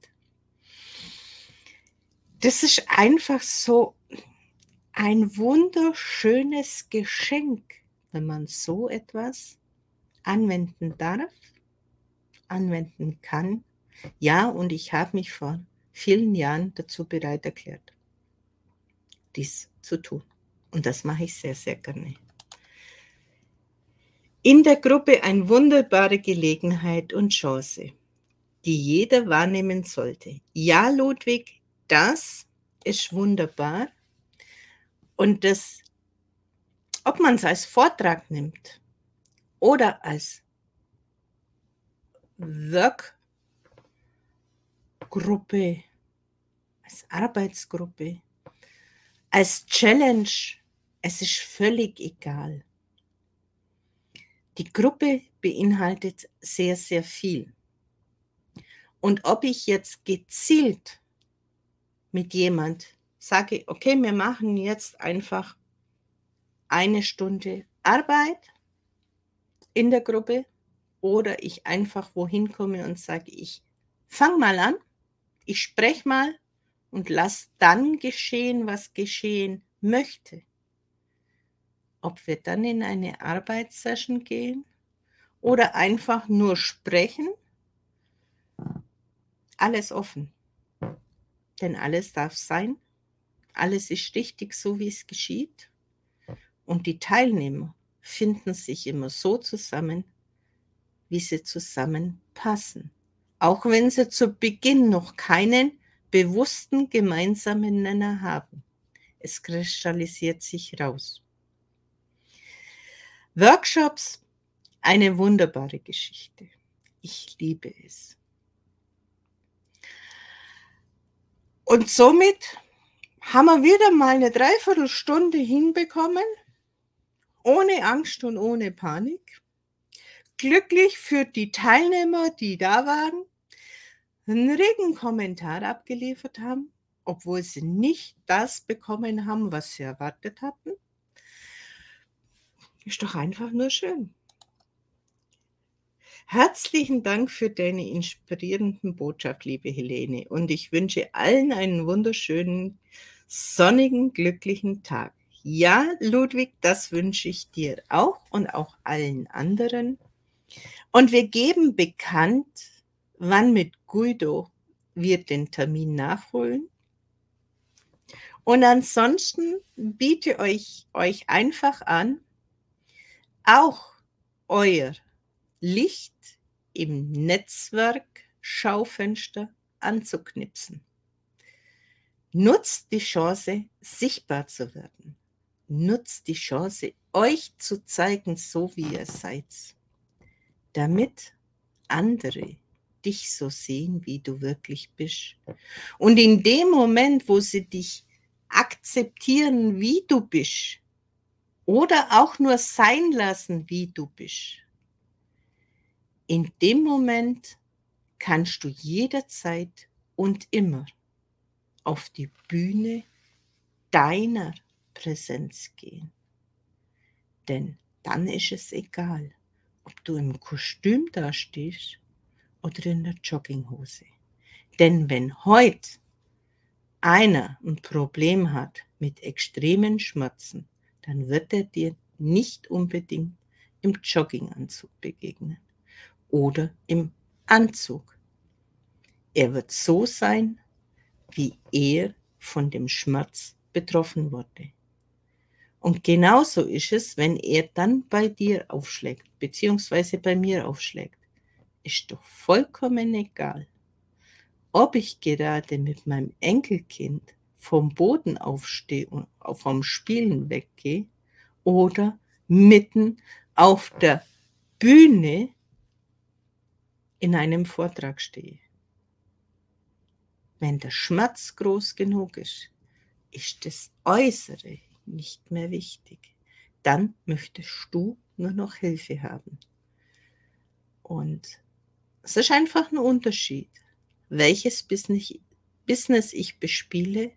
Das ist einfach so ein wunderschönes Geschenk, wenn man so etwas anwenden darf, anwenden kann. Ja, und ich habe mich vor vielen Jahren dazu bereit erklärt, dies zu tun. Und das mache ich sehr, sehr gerne in der Gruppe eine wunderbare Gelegenheit und Chance, die jeder wahrnehmen sollte. Ja, Ludwig, das ist wunderbar. Und das, ob man es als Vortrag nimmt oder als Workgruppe, als Arbeitsgruppe, als Challenge, es ist völlig egal. Die Gruppe beinhaltet sehr, sehr viel. Und ob ich jetzt gezielt mit jemand sage, okay, wir machen jetzt einfach eine Stunde Arbeit in der Gruppe oder ich einfach wohin komme und sage, ich fange mal an, ich spreche mal und lass dann geschehen, was geschehen möchte. Ob wir dann in eine Arbeitssession gehen oder einfach nur sprechen, alles offen. Denn alles darf sein, alles ist richtig, so wie es geschieht. Und die Teilnehmer finden sich immer so zusammen, wie sie zusammenpassen. Auch wenn sie zu Beginn noch keinen bewussten gemeinsamen Nenner haben. Es kristallisiert sich raus. Workshops, eine wunderbare Geschichte. Ich liebe es. Und somit haben wir wieder mal eine Dreiviertelstunde hinbekommen, ohne Angst und ohne Panik. Glücklich für die Teilnehmer, die da waren, einen regen Kommentar abgeliefert haben, obwohl sie nicht das bekommen haben, was sie erwartet hatten. Ist doch einfach nur schön. Herzlichen Dank für deine inspirierenden Botschaft, liebe Helene. Und ich wünsche allen einen wunderschönen, sonnigen, glücklichen Tag. Ja, Ludwig, das wünsche ich dir auch und auch allen anderen. Und wir geben bekannt, wann mit Guido wir den Termin nachholen. Und ansonsten biete euch euch einfach an, auch euer Licht im Netzwerk Schaufenster anzuknipsen. Nutzt die Chance, sichtbar zu werden. Nutzt die Chance, euch zu zeigen, so wie ihr seid, damit andere dich so sehen, wie du wirklich bist. Und in dem Moment, wo sie dich akzeptieren, wie du bist, oder auch nur sein lassen, wie du bist, in dem Moment kannst du jederzeit und immer auf die Bühne deiner Präsenz gehen. Denn dann ist es egal, ob du im Kostüm dastehst oder in der Jogginghose. Denn wenn heute einer ein Problem hat mit extremen Schmerzen, dann wird er dir nicht unbedingt im Jogginganzug begegnen oder im Anzug. Er wird so sein, wie er von dem Schmerz betroffen wurde. Und genauso ist es, wenn er dann bei dir aufschlägt, beziehungsweise bei mir aufschlägt ist doch vollkommen egal, ob ich gerade mit meinem Enkelkind vom Boden aufstehe und vom Spielen weggehe oder mitten auf der Bühne in einem Vortrag stehe. Wenn der Schmerz groß genug ist, ist das Äußere nicht mehr wichtig. Dann möchtest du nur noch Hilfe haben. Und es ist einfach ein Unterschied, welches Business ich bespiele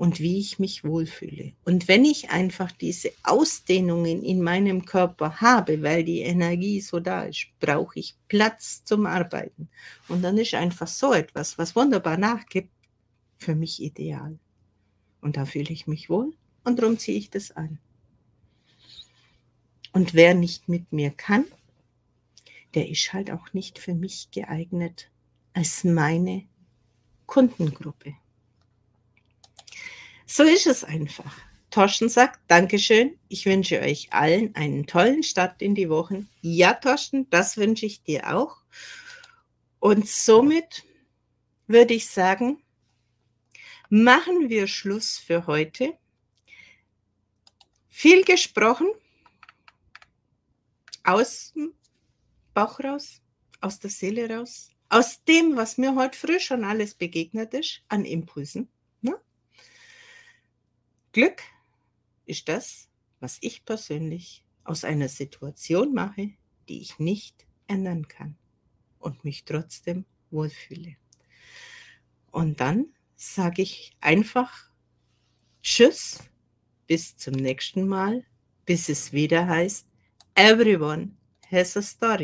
und wie ich mich wohlfühle. Und wenn ich einfach diese Ausdehnungen in meinem Körper habe, weil die Energie so da ist, brauche ich Platz zum Arbeiten. Und dann ist einfach so etwas, was wunderbar nachgibt, für mich ideal. Und da fühle ich mich wohl und darum ziehe ich das an. Und wer nicht mit mir kann, der ist halt auch nicht für mich geeignet als meine Kundengruppe. So ist es einfach. Torsten sagt, Dankeschön, ich wünsche euch allen einen tollen Start in die Wochen. Ja, Torsten, das wünsche ich dir auch. Und somit würde ich sagen, machen wir Schluss für heute. Viel gesprochen aus dem Bauch raus, aus der Seele raus, aus dem, was mir heute früh schon alles begegnet ist, an Impulsen. Glück ist das, was ich persönlich aus einer Situation mache, die ich nicht ändern kann und mich trotzdem wohlfühle. Und dann sage ich einfach Tschüss, bis zum nächsten Mal, bis es wieder heißt, Everyone has a story.